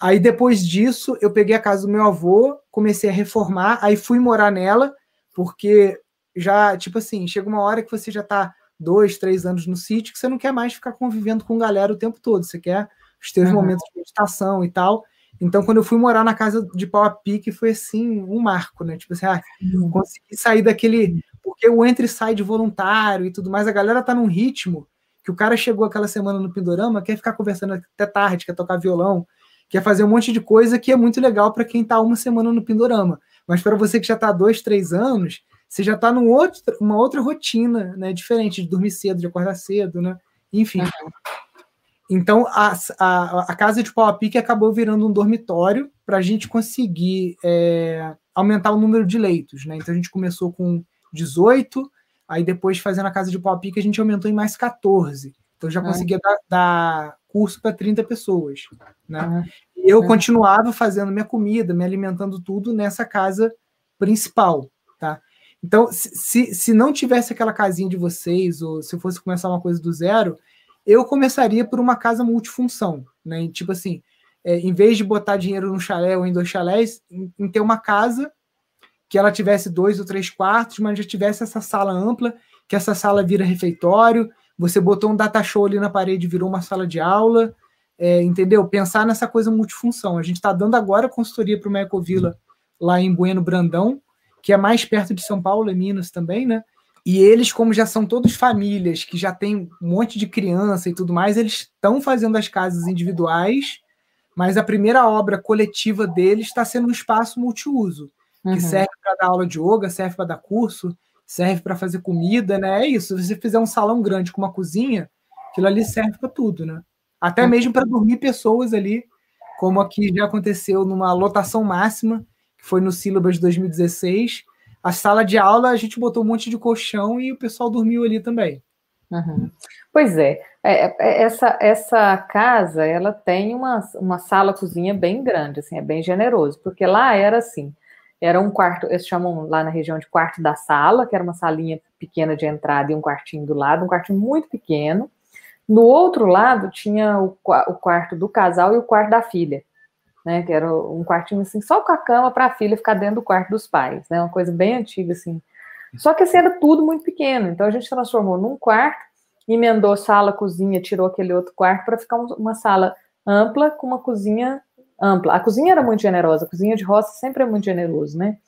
Aí depois disso, eu peguei a casa do meu avô, comecei a reformar, aí fui morar nela, porque já, tipo assim, chega uma hora que você já está dois, três anos no sítio, que você não quer mais ficar convivendo com galera o tempo todo, você quer os teus uhum. momentos de meditação e tal. Então, quando eu fui morar na casa de pau a pique, foi assim, um marco, né? Tipo assim, ah, uhum. consegui sair daquele. Porque o entre e sai de voluntário e tudo mais, a galera tá num ritmo que o cara chegou aquela semana no Pindorama, quer ficar conversando até tarde, quer tocar violão, quer fazer um monte de coisa que é muito legal para quem está uma semana no Pindorama. Mas para você que já está dois, três anos, você já está numa outra, uma outra rotina, né? Diferente de dormir cedo, de acordar cedo, né? Enfim. Então, a, a, a casa de pau a pique acabou virando um dormitório para a gente conseguir é, aumentar o número de leitos, né? Então, a gente começou com 18, aí depois, fazendo a casa de pau a pique, a gente aumentou em mais 14. Então, já conseguia dar, dar curso para 30 pessoas. Né? Uhum. Eu uhum. continuava fazendo minha comida, me alimentando tudo nessa casa principal. Tá? Então, se, se não tivesse aquela casinha de vocês, ou se fosse começar uma coisa do zero, eu começaria por uma casa multifunção. Né? Tipo assim, é, em vez de botar dinheiro num chalé ou em dois chalés, em, em ter uma casa que ela tivesse dois ou três quartos, mas já tivesse essa sala ampla, que essa sala vira refeitório, você botou um data show ali na parede, virou uma sala de aula, é, entendeu? Pensar nessa coisa multifunção. A gente está dando agora consultoria para o Ecovila lá em Bueno Brandão, que é mais perto de São Paulo, e Minas também, né? E eles, como já são todos famílias que já tem um monte de criança e tudo mais, eles estão fazendo as casas individuais, mas a primeira obra coletiva deles está sendo um espaço multiuso, que uhum. serve para dar aula de yoga, serve para dar curso, serve para fazer comida, né? É isso. Se você fizer um salão grande com uma cozinha, aquilo ali serve para tudo, né? Até mesmo para dormir pessoas ali, como aqui já aconteceu numa lotação máxima, que foi no Sílabas 2016 a sala de aula a gente botou um monte de colchão e o pessoal dormiu ali também. Uhum. Pois é. é, é, essa, essa casa ela tem uma, uma sala cozinha bem grande, assim, é bem generoso, porque lá era assim, era um quarto, eles chamam lá na região de quarto da sala, que era uma salinha pequena de entrada e um quartinho do lado, um quartinho muito pequeno. No outro lado tinha o, o quarto do casal e o quarto da filha né? Que era um quartinho assim, só com a cama para a filha ficar dentro do quarto dos pais, né? Uma coisa bem antiga assim. Só que assim era tudo muito pequeno, então a gente transformou num quarto, emendou sala, cozinha, tirou aquele outro quarto para ficar uma sala ampla com uma cozinha ampla. A cozinha era muito generosa, a cozinha de roça sempre é muito generoso, né?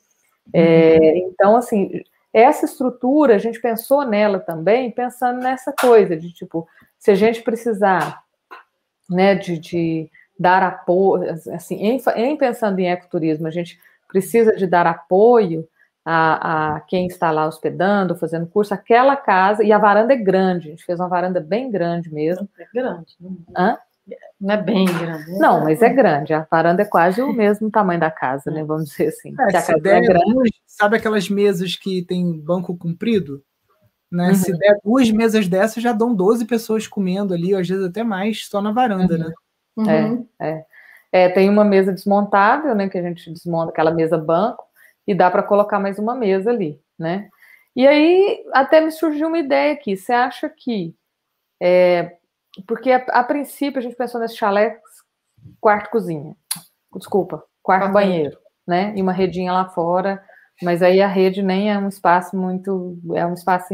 É, uhum. então, assim, essa estrutura, a gente pensou nela também, pensando nessa coisa de, tipo, se a gente precisar, né, de, de dar apoio, assim, em, em, pensando em ecoturismo, a gente precisa de dar apoio a, a, quem está lá hospedando, fazendo curso, aquela casa, e a varanda é grande, a gente fez uma varanda bem grande mesmo. É grande. Não, Hã? Não é bem grande. É não, mas é grande, a varanda é quase o mesmo tamanho da casa, né, vamos dizer assim. É, se a casa é grande... Sabe aquelas mesas que tem banco comprido? Né? Uhum. Se der duas mesas dessas, já dão 12 pessoas comendo ali, às vezes até mais, só na varanda, uhum. né? Uhum. É, é. é, tem uma mesa desmontável, né? Que a gente desmonta aquela mesa banco e dá para colocar mais uma mesa ali, né? E aí até me surgiu uma ideia aqui. Você acha que é, porque a, a, princípio a gente pensou nesse chalé quarto cozinha, desculpa, quarto banheiro, né? E uma redinha lá fora, mas aí a rede nem é um espaço muito, é um espaço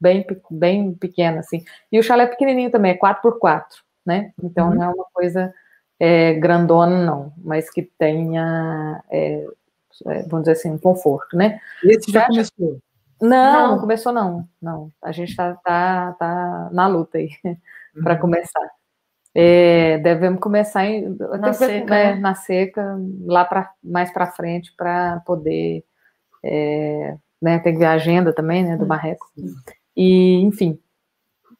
bem bem pequeno assim. E o chalé pequenininho também, é 4 por 4 né? Então uhum. não é uma coisa é, grandona, não, mas que tenha, é, é vamos dizer assim, um conforto, né? E esse já começou? Não, não, não, começou não, não. A gente está tá, tá na luta aí. Para começar. É, devemos começar em, na, seca, né, né? na seca, lá para mais para frente, para poder. É, né, tem que ver a agenda também, né, do Marreco. E, enfim,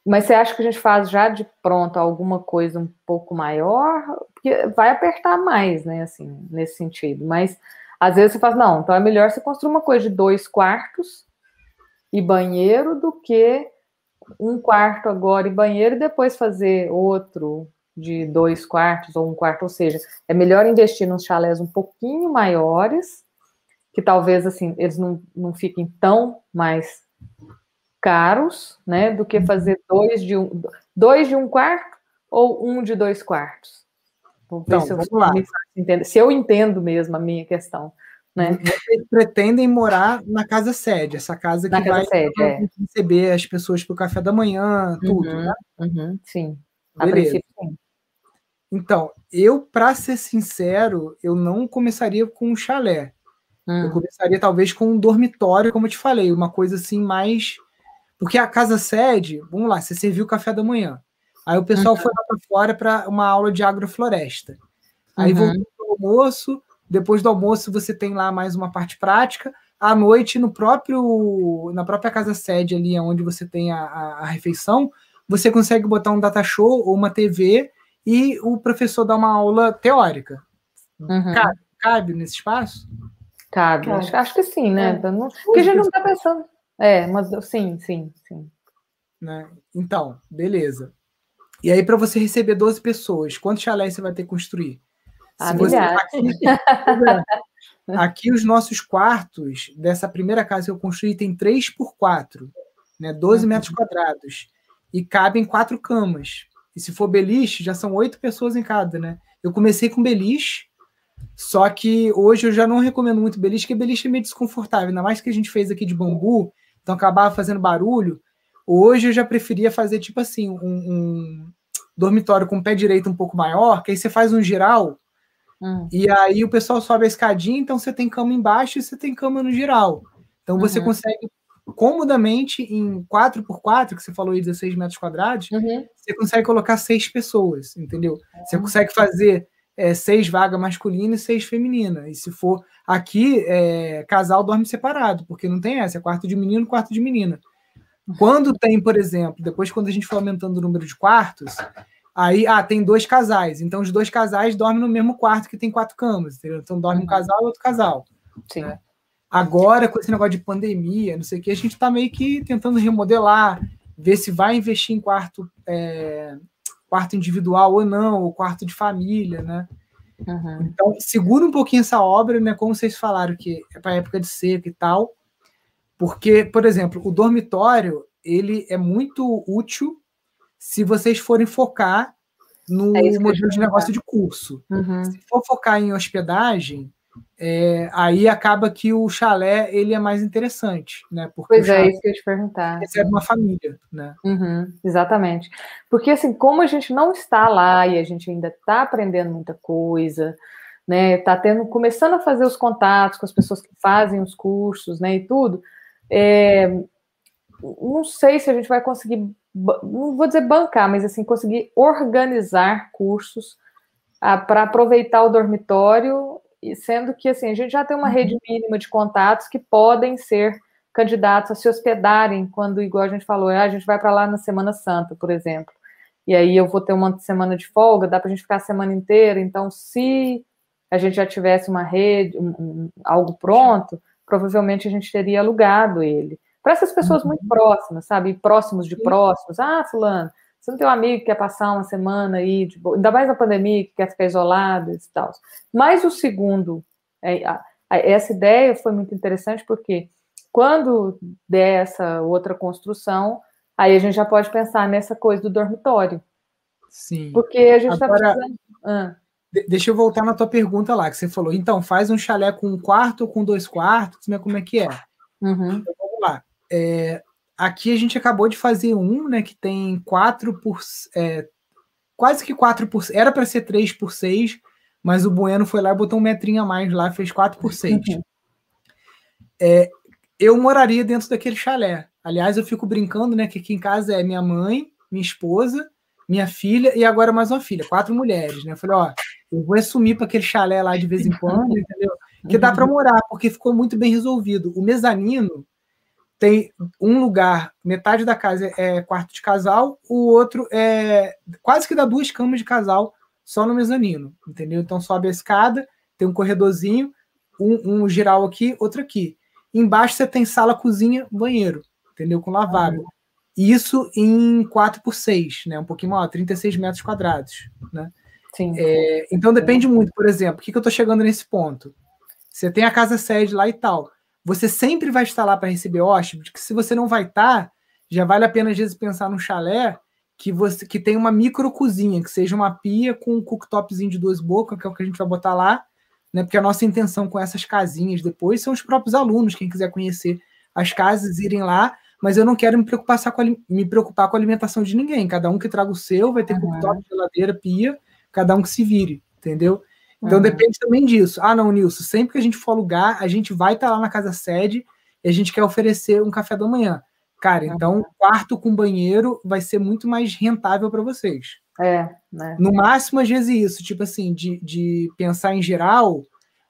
mas você acha que a gente faz já de pronto alguma coisa um pouco maior? Porque vai apertar mais, né, assim, nesse sentido. Mas às vezes você faz, não, então é melhor você construir uma coisa de dois quartos e banheiro do que um quarto agora e banheiro e depois fazer outro de dois quartos ou um quarto. Ou seja, é melhor investir nos chalés um pouquinho maiores, que talvez assim eles não, não fiquem tão mais caros, né, do que fazer dois de um, dois de um quarto ou um de dois quartos. Vamos ver então, se, eu, vamos entender, se eu entendo mesmo a minha questão. Né? Vocês pretendem morar na casa sede, essa casa que na vai sede, é. receber as pessoas para o café da manhã, tudo, uhum, né? Uhum, sim. Beleza. sim. Então, eu, para ser sincero, eu não começaria com um chalé. Hum. Eu começaria talvez com um dormitório, como eu te falei, uma coisa assim mais porque a casa sede, vamos lá, você serviu o café da manhã. Aí o pessoal uhum. foi lá para fora para uma aula de agrofloresta. Aí uhum. voltou para o almoço, depois do almoço você tem lá mais uma parte prática. À noite, no próprio na própria casa sede ali, onde você tem a, a, a refeição, você consegue botar um data show ou uma TV e o professor dá uma aula teórica. Uhum. Cabe, cabe, nesse espaço? Cabe, cabe. Acho, acho, que sim, né? É. Porque a gente não está pensando. É, mas sim, sim, sim. Né? Então, beleza. E aí, para você receber 12 pessoas, quantos chalés você vai ter que construir? Ah, você... aqui, aqui, os nossos quartos dessa primeira casa que eu construí tem 3 por 4, né? 12 uhum. metros quadrados. E cabem quatro camas. E se for beliche, já são oito pessoas em cada, né? Eu comecei com beliche, só que hoje eu já não recomendo muito beliche, porque beliche é meio desconfortável, ainda mais que a gente fez aqui de bambu, então acabava fazendo barulho. Hoje eu já preferia fazer tipo assim, um, um dormitório com o pé direito um pouco maior, que aí você faz um giral, hum. e aí o pessoal sobe a escadinha, então você tem cama embaixo e você tem cama no giral. Então você uhum. consegue comodamente em 4x4, que você falou aí 16 metros quadrados, uhum. você consegue colocar seis pessoas, entendeu? Uhum. Você consegue fazer é, seis vagas masculinas e seis femininas. E se for aqui, é, casal dorme separado, porque não tem essa, é quarto de menino, quarto de menina. Quando tem, por exemplo, depois quando a gente for aumentando o número de quartos, aí, ah, tem dois casais. Então, os dois casais dormem no mesmo quarto que tem quatro camas, entendeu? Então, dorme um uhum. casal e outro casal. Sim. Né? Agora, com esse negócio de pandemia, não sei o que, a gente está meio que tentando remodelar, ver se vai investir em quarto, é, quarto individual ou não, ou quarto de família, né? Uhum. Então, segura um pouquinho essa obra, né? Como vocês falaram, que é para época de seca e tal. Porque, por exemplo, o dormitório ele é muito útil se vocês forem focar no é modelo de negócio de curso. Uhum. Se for focar em hospedagem, é, aí acaba que o chalé ele é mais interessante, né? Porque pois é, isso que eu ia te perguntar. Recebe uma família, né? Uhum, exatamente. Porque assim, como a gente não está lá e a gente ainda está aprendendo muita coisa, né? Está tendo, começando a fazer os contatos com as pessoas que fazem os cursos, né? E tudo. É, não sei se a gente vai conseguir, não vou dizer bancar, mas assim, conseguir organizar cursos ah, para aproveitar o dormitório, sendo que assim, a gente já tem uma rede uhum. mínima de contatos que podem ser candidatos a se hospedarem quando, igual a gente falou, ah, a gente vai para lá na Semana Santa, por exemplo. E aí eu vou ter uma semana de folga, dá para a gente ficar a semana inteira. Então, se a gente já tivesse uma rede, um, um, algo pronto, provavelmente a gente teria alugado ele. Para essas pessoas muito uhum. próximas, sabe? Próximos de próximos. Ah, fulano, você não tem um amigo que quer passar uma semana aí, de ainda mais na pandemia, que quer ficar isolado e tal. Mas o segundo, é, a, a, essa ideia foi muito interessante porque quando der essa outra construção, aí a gente já pode pensar nessa coisa do dormitório. Sim. Porque a gente está precisando. Ah. Deixa eu voltar na tua pergunta lá, que você falou. Então, faz um chalé com um quarto ou com dois quartos, né? Como é que é? Uhum. É, aqui a gente acabou de fazer um, né? Que tem quatro por. É, quase que quatro por. Era para ser três por seis, mas o Bueno foi lá e botou um metrinho a mais lá, fez quatro por seis. Uhum. É, eu moraria dentro daquele chalé. Aliás, eu fico brincando, né? Que aqui em casa é minha mãe, minha esposa, minha filha e agora mais uma filha, quatro mulheres, né? Eu falei, ó, eu vou assumir para aquele chalé lá de vez em quando, entendeu? Que dá para morar, porque ficou muito bem resolvido. O mezanino tem um lugar, metade da casa é quarto de casal, o outro é quase que dá duas camas de casal só no mezanino, entendeu? Então sobe a escada, tem um corredorzinho, um, um geral aqui, outro aqui. Embaixo você tem sala, cozinha, banheiro, entendeu? Com lavabo. Isso em 4 por 6, né? Um pouquinho maior, 36 metros quadrados, né? Sim. É, então depende muito, por exemplo, o que, que eu estou chegando nesse ponto? Você tem a casa sede lá e tal. Você sempre vai estar lá para receber hóspedes, que se você não vai estar, já vale a pena às vezes pensar num chalé que você que tem uma micro cozinha, que seja uma pia com um cooktopzinho de duas bocas, que é o que a gente vai botar lá, né? Porque a nossa intenção com essas casinhas depois são os próprios alunos, quem quiser conhecer as casas, irem lá, mas eu não quero me preocupar, com a, me preocupar com a alimentação de ninguém. Cada um que traga o seu, vai ter uhum. cooktop, geladeira, pia, cada um que se vire, entendeu? Então uhum. depende também disso. Ah, não, Nilson, sempre que a gente for alugar, a gente vai estar tá lá na casa sede e a gente quer oferecer um café da manhã. Cara, uhum. então quarto com banheiro vai ser muito mais rentável para vocês. É, né? No máximo, às vezes, isso, tipo assim, de, de pensar em geral.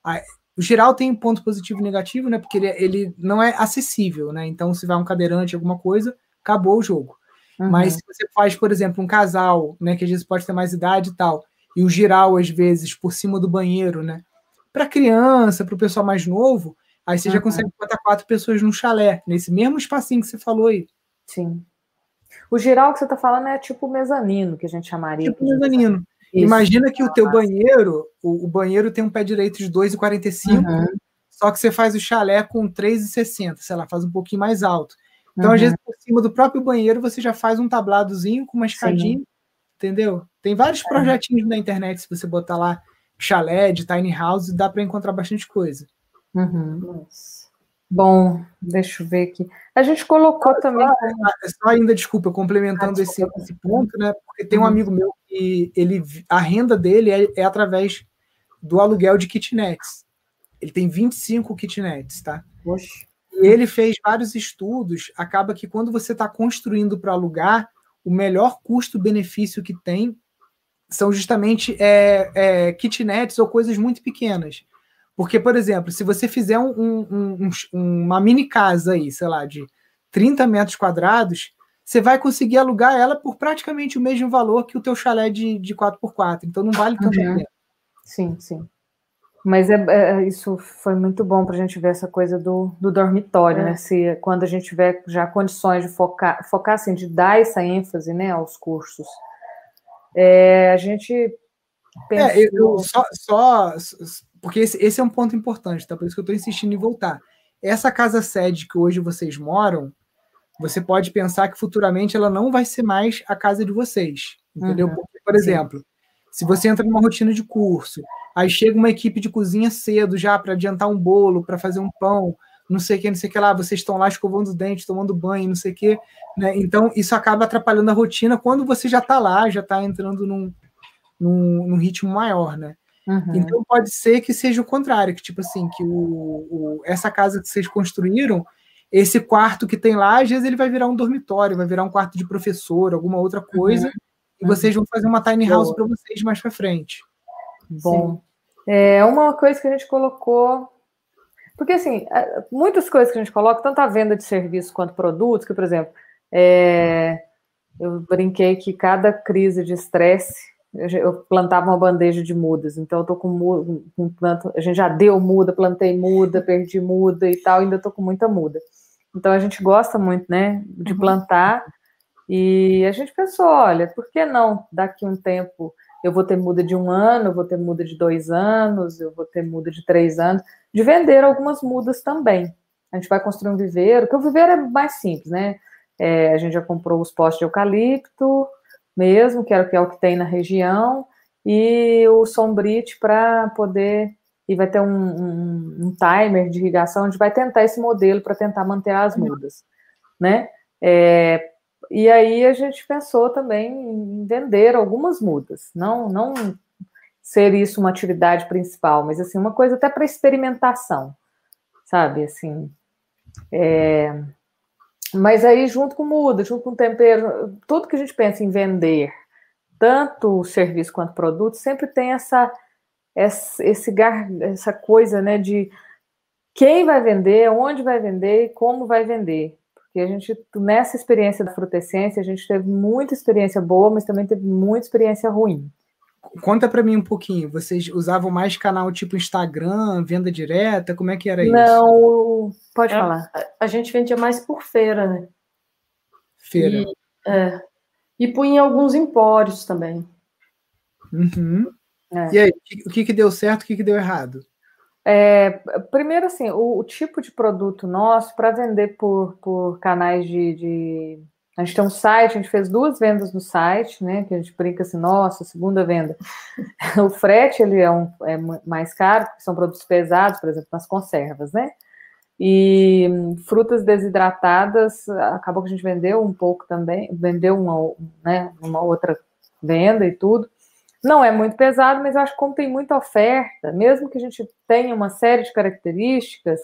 A, o geral tem ponto positivo e negativo, né? Porque ele, ele não é acessível, né? Então, se vai um cadeirante, alguma coisa, acabou o jogo. Uhum. Mas se você faz, por exemplo, um casal, né? Que às vezes pode ter mais idade e tal e o giral, às vezes, por cima do banheiro, né? Para criança, para o pessoal mais novo, aí você uhum. já consegue botar quatro pessoas num chalé, nesse mesmo espacinho que você falou aí. Sim. O giral que você está falando é tipo mezanino, que a gente chamaria. Tipo mezanino. Isso. Imagina que o teu banheiro, o, o, banheiro tem um pé direito de 2,45, uhum. só que você faz o chalé com 3,60, sei lá, faz um pouquinho mais alto. Então, uhum. às vezes, por cima do próprio banheiro, você já faz um tabladozinho com uma escadinha, Sim. Entendeu? Tem vários é. projetinhos na internet, se você botar lá chalé de tiny house, dá para encontrar bastante coisa. Uhum. Bom, deixa eu ver aqui. A gente colocou só, também. Só, só, ainda, desculpa, complementando ah, esse, esse, ponto, né? Porque tem um uhum. amigo meu que ele, a renda dele é, é através do aluguel de kitnets. Ele tem 25 kitnets, tá? Poxa. E ele fez vários estudos. Acaba que quando você está construindo para alugar, o melhor custo-benefício que tem são justamente é, é, kitnets ou coisas muito pequenas. Porque, por exemplo, se você fizer um, um, um, uma mini casa aí, sei lá, de 30 metros quadrados, você vai conseguir alugar ela por praticamente o mesmo valor que o teu chalé de, de 4x4. Então não vale tanto uhum. Sim, sim. Mas é, é, isso foi muito bom para a gente ver essa coisa do, do dormitório, é. né? Se quando a gente tiver já condições de focar, focar assim, de dar essa ênfase, né, aos cursos. É, a gente pensou... É, eu, só, só porque esse, esse, é um ponto importante, tá? Por isso que eu estou insistindo em voltar. Essa casa sede que hoje vocês moram, você pode pensar que futuramente ela não vai ser mais a casa de vocês, entendeu? Uhum. Porque, por exemplo, Sim. Se você entra numa rotina de curso Aí chega uma equipe de cozinha cedo já para adiantar um bolo, para fazer um pão, não sei o que, não sei o que lá, vocês estão lá escovando os dentes, tomando banho, não sei o que. Né? Então, isso acaba atrapalhando a rotina quando você já está lá, já está entrando num, num, num, ritmo maior, né? Uhum. Então pode ser que seja o contrário, que tipo assim, que o, o, essa casa que vocês construíram, esse quarto que tem lá, às vezes ele vai virar um dormitório, vai virar um quarto de professor, alguma outra coisa, uhum. E vocês vão fazer uma tiny house para vocês mais para frente. Bom. Sim. É uma coisa que a gente colocou. Porque, assim, é, muitas coisas que a gente coloca, tanto a venda de serviços quanto produtos, que, por exemplo, é, eu brinquei que cada crise de estresse eu plantava uma bandeja de mudas, então eu tô com, muda, com planto, a gente já deu muda, plantei muda, perdi muda e tal, ainda tô com muita muda. Então a gente gosta muito, né, de uhum. plantar, e a gente pensou, olha, por que não daqui um tempo eu vou ter muda de um ano, eu vou ter muda de dois anos, eu vou ter muda de três anos, de vender algumas mudas também. A gente vai construir um viveiro, porque o viveiro é mais simples, né? É, a gente já comprou os postes de eucalipto mesmo, que é o que, é o que tem na região, e o sombrite para poder. E vai ter um, um, um, timer de irrigação, a gente vai tentar esse modelo para tentar manter as mudas, né? É, e aí a gente pensou também em vender algumas mudas, não, não ser isso uma atividade principal, mas assim, uma coisa até para experimentação, sabe? Assim, é... mas aí junto com muda, junto com tempero, tudo que a gente pensa em vender, tanto serviço quanto produto, sempre tem essa, essa, esse, essa coisa, né, de quem vai vender, onde vai vender e como vai vender. Porque a gente, nessa experiência da frutescência, a gente teve muita experiência boa, mas também teve muita experiência ruim. Conta para mim um pouquinho. Vocês usavam mais canal tipo Instagram, venda direta? Como é que era isso? Não, pode é, falar. A, a, gente vendia mais por feira, né? Feira. E, é, e punha alguns empórios também. Uhum. É. E aí, o que, que deu certo, o que, que deu errado? É, primeiro, assim, o, o, tipo de produto nosso para vender por, por canais de, de, A gente tem um site, a gente fez duas vendas no site, né? Que a gente brinca assim, nossa, segunda venda. o frete ele é, um, é mais caro, porque são produtos pesados, por exemplo, nas conservas, né? E frutas desidratadas, acabou que a gente vendeu um pouco também, vendeu uma, né, uma outra venda e tudo. Não é muito pesado, mas eu acho que como tem muita oferta, mesmo que a gente tenha uma série de características,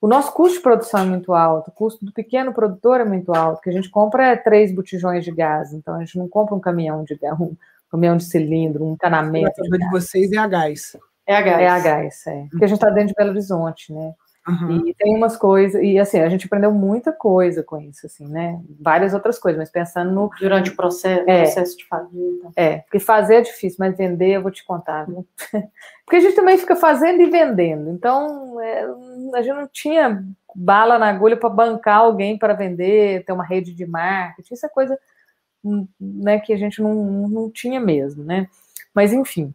o nosso custo de produção é muito alto, o custo do pequeno produtor é muito alto, que a gente compra é três botijões de gás, então a gente não compra um caminhão de gás, um caminhão de cilindro, um encanamento. A de vocês é a gás. É a gás. É a gás, é. Porque a gente está dentro de Belo Horizonte, né? Uhum. E tem umas coisas, e assim, a gente aprendeu muita coisa com isso, assim, né? Várias outras coisas, mas pensando no. Durante o processo, é, processo de fazer. Então. É, porque fazer é difícil, mas vender eu vou te contar, viu? porque a gente também fica fazendo e vendendo. Então, é, a gente não tinha bala na agulha para bancar alguém para vender, ter uma rede de marketing, isso é coisa né, que a gente não, não tinha mesmo, né? Mas enfim.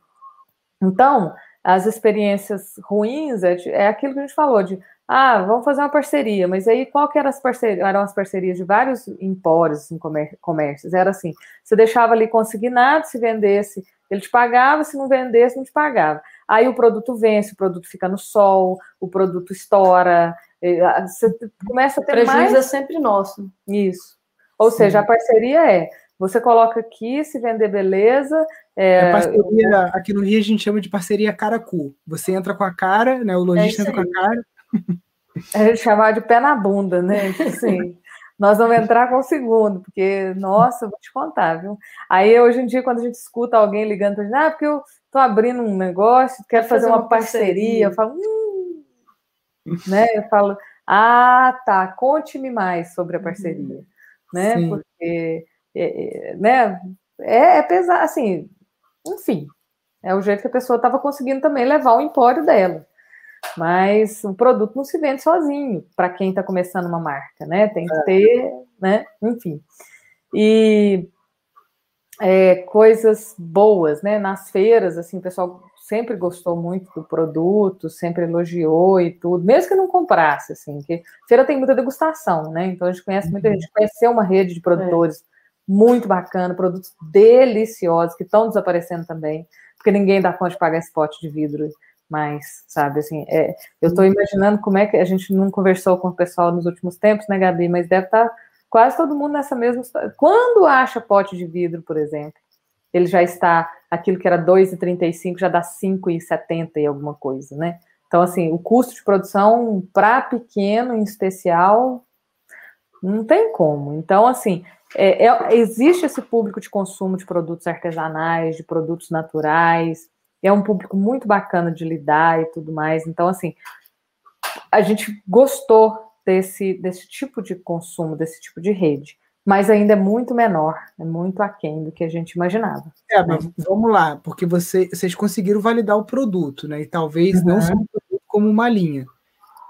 Então, as experiências ruins é, é aquilo que a gente falou de ah, vamos fazer uma parceria, mas aí qual que eram as parcerias? Eram as parcerias de vários empórios, em assim, comércios. Era assim: você deixava ali consignado, se vendesse, ele te pagava, se não vendesse, não te pagava. Aí o produto vence, o produto fica no sol, o produto estoura, Você começa a ter Prejuízo mais... é sempre nosso. Isso. Ou Sim. seja, a parceria é você coloca aqui, se vender beleza. É... parceria, aqui no Rio a gente chama de parceria cara-cu. Você entra com a cara, né? O lojista é entra com a cara. É chamar de pé na bunda, né? Tipo assim, nós vamos entrar com o segundo, porque, nossa, vou te contar, viu? Aí, hoje em dia, quando a gente escuta alguém ligando para gente, ah, porque eu tô abrindo um negócio, quero fazer, fazer uma, uma parceria. parceria, eu falo, hum, né? Eu falo, ah, tá, conte-me mais sobre a parceria, uhum. né? Sim. Porque é, é, né? É, é pesado, assim, enfim, é o jeito que a pessoa estava conseguindo também levar o empório dela. Mas o produto não se vende sozinho para quem está começando uma marca, né? Tem que é. ter, né? Enfim. E é, coisas boas, né? Nas feiras, assim, o pessoal sempre gostou muito do produto, sempre elogiou e tudo, mesmo que não comprasse, assim, que feira tem muita degustação, né? Então a gente conhece muita uhum. gente, conheceu uma rede de produtores é muito bacana, produtos deliciosos que estão desaparecendo também, porque ninguém dá conta de pagar esse pote de vidro mais, sabe? Assim, é, eu estou imaginando como é que a gente não conversou com o pessoal nos últimos tempos, né, Gabi? Mas deve estar tá quase todo mundo nessa mesma história. Quando acha pote de vidro, por exemplo, ele já está, aquilo que era 2,35 já dá 5,70 e alguma coisa, né? Então, assim, o custo de produção para pequeno, em especial, não tem como. Então, assim, é, é, existe esse público de consumo de produtos artesanais, de produtos naturais, é um público muito bacana de lidar e tudo mais. Então, assim, a gente gostou desse, desse tipo de consumo, desse tipo de rede, mas ainda é muito menor, é muito aquém do que a gente imaginava. É, né? mas vamos lá, porque você, vocês conseguiram validar o produto, né? E talvez uhum. não só um produto como uma linha.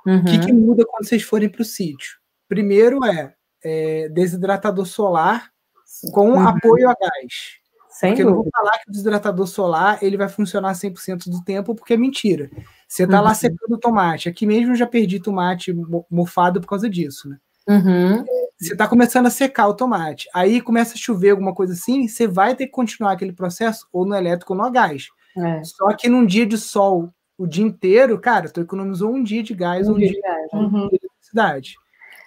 Uhum. O que, que uhum. muda quando vocês forem para o sítio? Primeiro é é, desidratador solar com uhum. apoio a gás. Sem porque dúvida. eu não vou falar que o desidratador solar ele vai funcionar 100% do tempo, porque é mentira. Você está uhum. lá secando tomate. Aqui mesmo eu já perdi tomate mofado por causa disso, né? Uhum. Você está começando a secar o tomate. Aí começa a chover alguma coisa assim, você vai ter que continuar aquele processo ou no elétrico ou no gás. É. Só que num dia de sol o dia inteiro, cara, tu economizou um dia de gás, um, um dia, dia de, de eletricidade.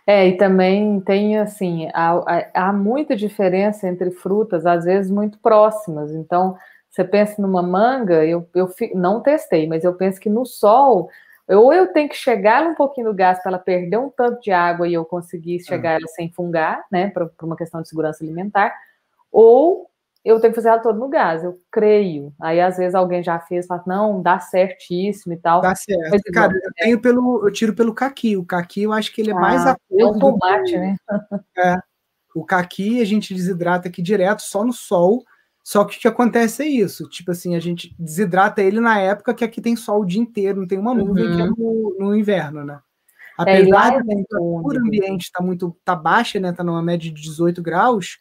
É, e também tem assim, há, há, muita diferença entre frutas, às vezes muito próximas. Então, você pensa numa manga, eu, eu não testei, mas eu penso que no sol, ou eu tenho que chegar um pouquinho do gás para ela perder um tanto de água e eu conseguir chegar uhum. ela sem fungar, né, por, por uma questão de segurança alimentar, ou eu tenho que fazer ela toda no gás, eu creio. Aí às vezes alguém já fez, fala, não, dá certíssimo e tal. Dá certo. Mas, Cara, eu é. tenho pelo, eu tiro pelo caqui. O caqui eu acho que ele é ah, mais a É um tomate, que... né? É. O caqui a gente desidrata aqui direto, só no sol. Só que o que acontece é isso, tipo assim, a gente desidrata ele na época que aqui tem sol o dia inteiro, não tem uma nuvem uhum. que é uhum. no, no inverno, né? É, Apesar é, da temperatura ambiente estar tá muito tá baixa, né? Tá numa média de 18 graus,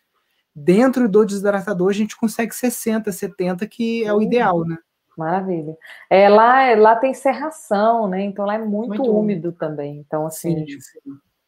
dentro do desidratador a gente consegue 60, 70, que é o ideal, né? Maravilha. É, lá, lá tem serração, né? Então lá é muito, muito úmido, úmido também. Então, assim, sim, sim.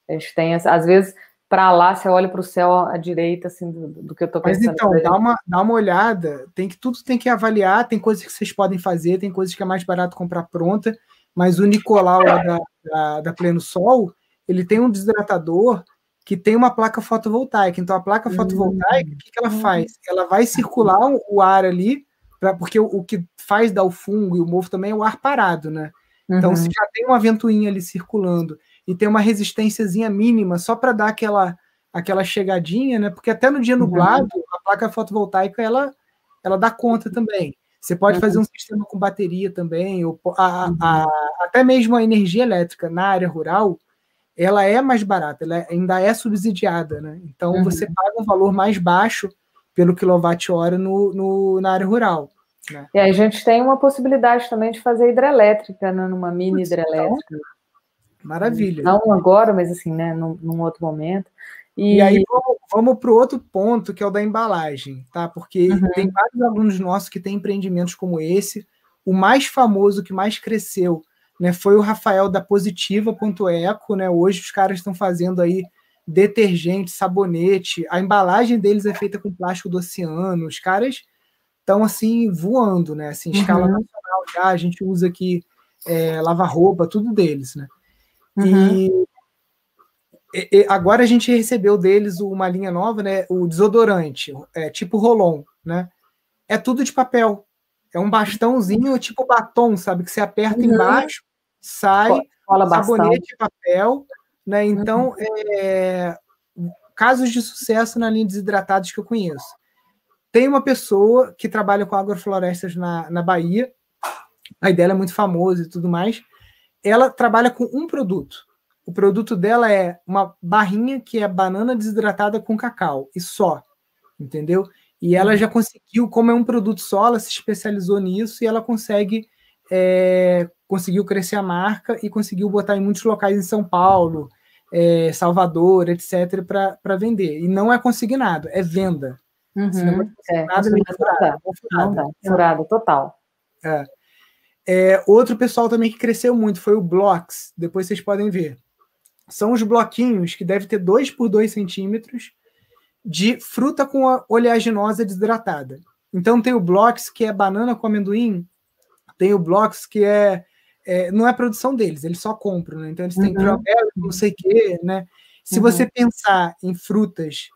a gente tem, às vezes, para lá, você olha para o céu à direita, assim, do, do que eu estou pensando. Mas então, dá uma, dá uma olhada, tem que tudo tem que avaliar, tem coisas que vocês podem fazer, tem coisas que é mais barato comprar pronta, mas o Nicolau lá da, da, da Pleno Sol, ele tem um desidratador que tem uma placa fotovoltaica. Então, a placa fotovoltaica, o que, que ela hum. faz? Ela vai circular o ar ali, pra, porque o, o, que faz dar o fungo e o mofo também é o ar parado, né? Então, uhum. se já tem uma ventoinha ali circulando e tem uma resistênciazinha mínima só para dar aquela, aquela chegadinha, né? Porque até no dia uhum. nublado, uhum. a placa fotovoltaica, ela, ela dá conta também. Você pode uhum. fazer um sistema com bateria também, ou a, a, a, uhum. até mesmo a energia elétrica na área rural, ela é mais barata, ela ainda é subsidiada, né? Então uhum. você paga um valor mais baixo pelo quilowatt-hora no, no, na área rural. Né? E aí a gente tem uma possibilidade também de fazer hidrelétrica, né? numa mini então, hidrelétrica. Maravilha. Não agora, mas assim, né? Num, num outro momento. E, e aí vamos, vamos para o outro ponto, que é o da embalagem, tá? Porque uhum. tem vários alunos nossos que têm empreendimentos como esse. O mais famoso, que mais cresceu, né, foi o Rafael da Positiva.eco, né? Hoje os caras estão fazendo aí detergente, sabonete, a embalagem deles é feita com plástico do oceano, os caras estão assim voando, né? Assim, escala uhum. nacional já, a gente usa aqui é, lavar roupa, tudo deles, né? Uhum. E, e, agora a gente recebeu deles uma linha nova, né? O desodorante, é, tipo Rolon, né? É tudo de papel. É um bastãozinho tipo batom, sabe? Que você aperta uhum. embaixo, sai, sabonete papel, né? Então, uhum. é, casos de sucesso na linha de desidratados que eu conheço. Tem uma pessoa que trabalha com agroflorestas na, na Bahia, a dela é muito famosa e tudo mais. Ela trabalha com um produto. O produto dela é uma barrinha que é banana desidratada com cacau e só, entendeu? E ela já conseguiu, como é um produto só, ela se especializou nisso e ela consegue é, conseguiu crescer a marca e conseguiu botar em muitos locais em São Paulo, é, Salvador, etc., para vender. E não é consignado, é venda. Uhum, é, nada furada, não dá, furada, total. É. é. outro pessoal também que cresceu muito foi o Blocks, depois vocês podem ver. São os bloquinhos que deve ter 2 por 2 centímetros, de fruta com oleaginosa desidratada. Então tem o Blocks, que é banana com amendoim, tem o Blocks, que é, é não é produção deles, eles só compram, né? Então eles têm uhum. não sei o quê, né? Se uhum. você pensar em frutas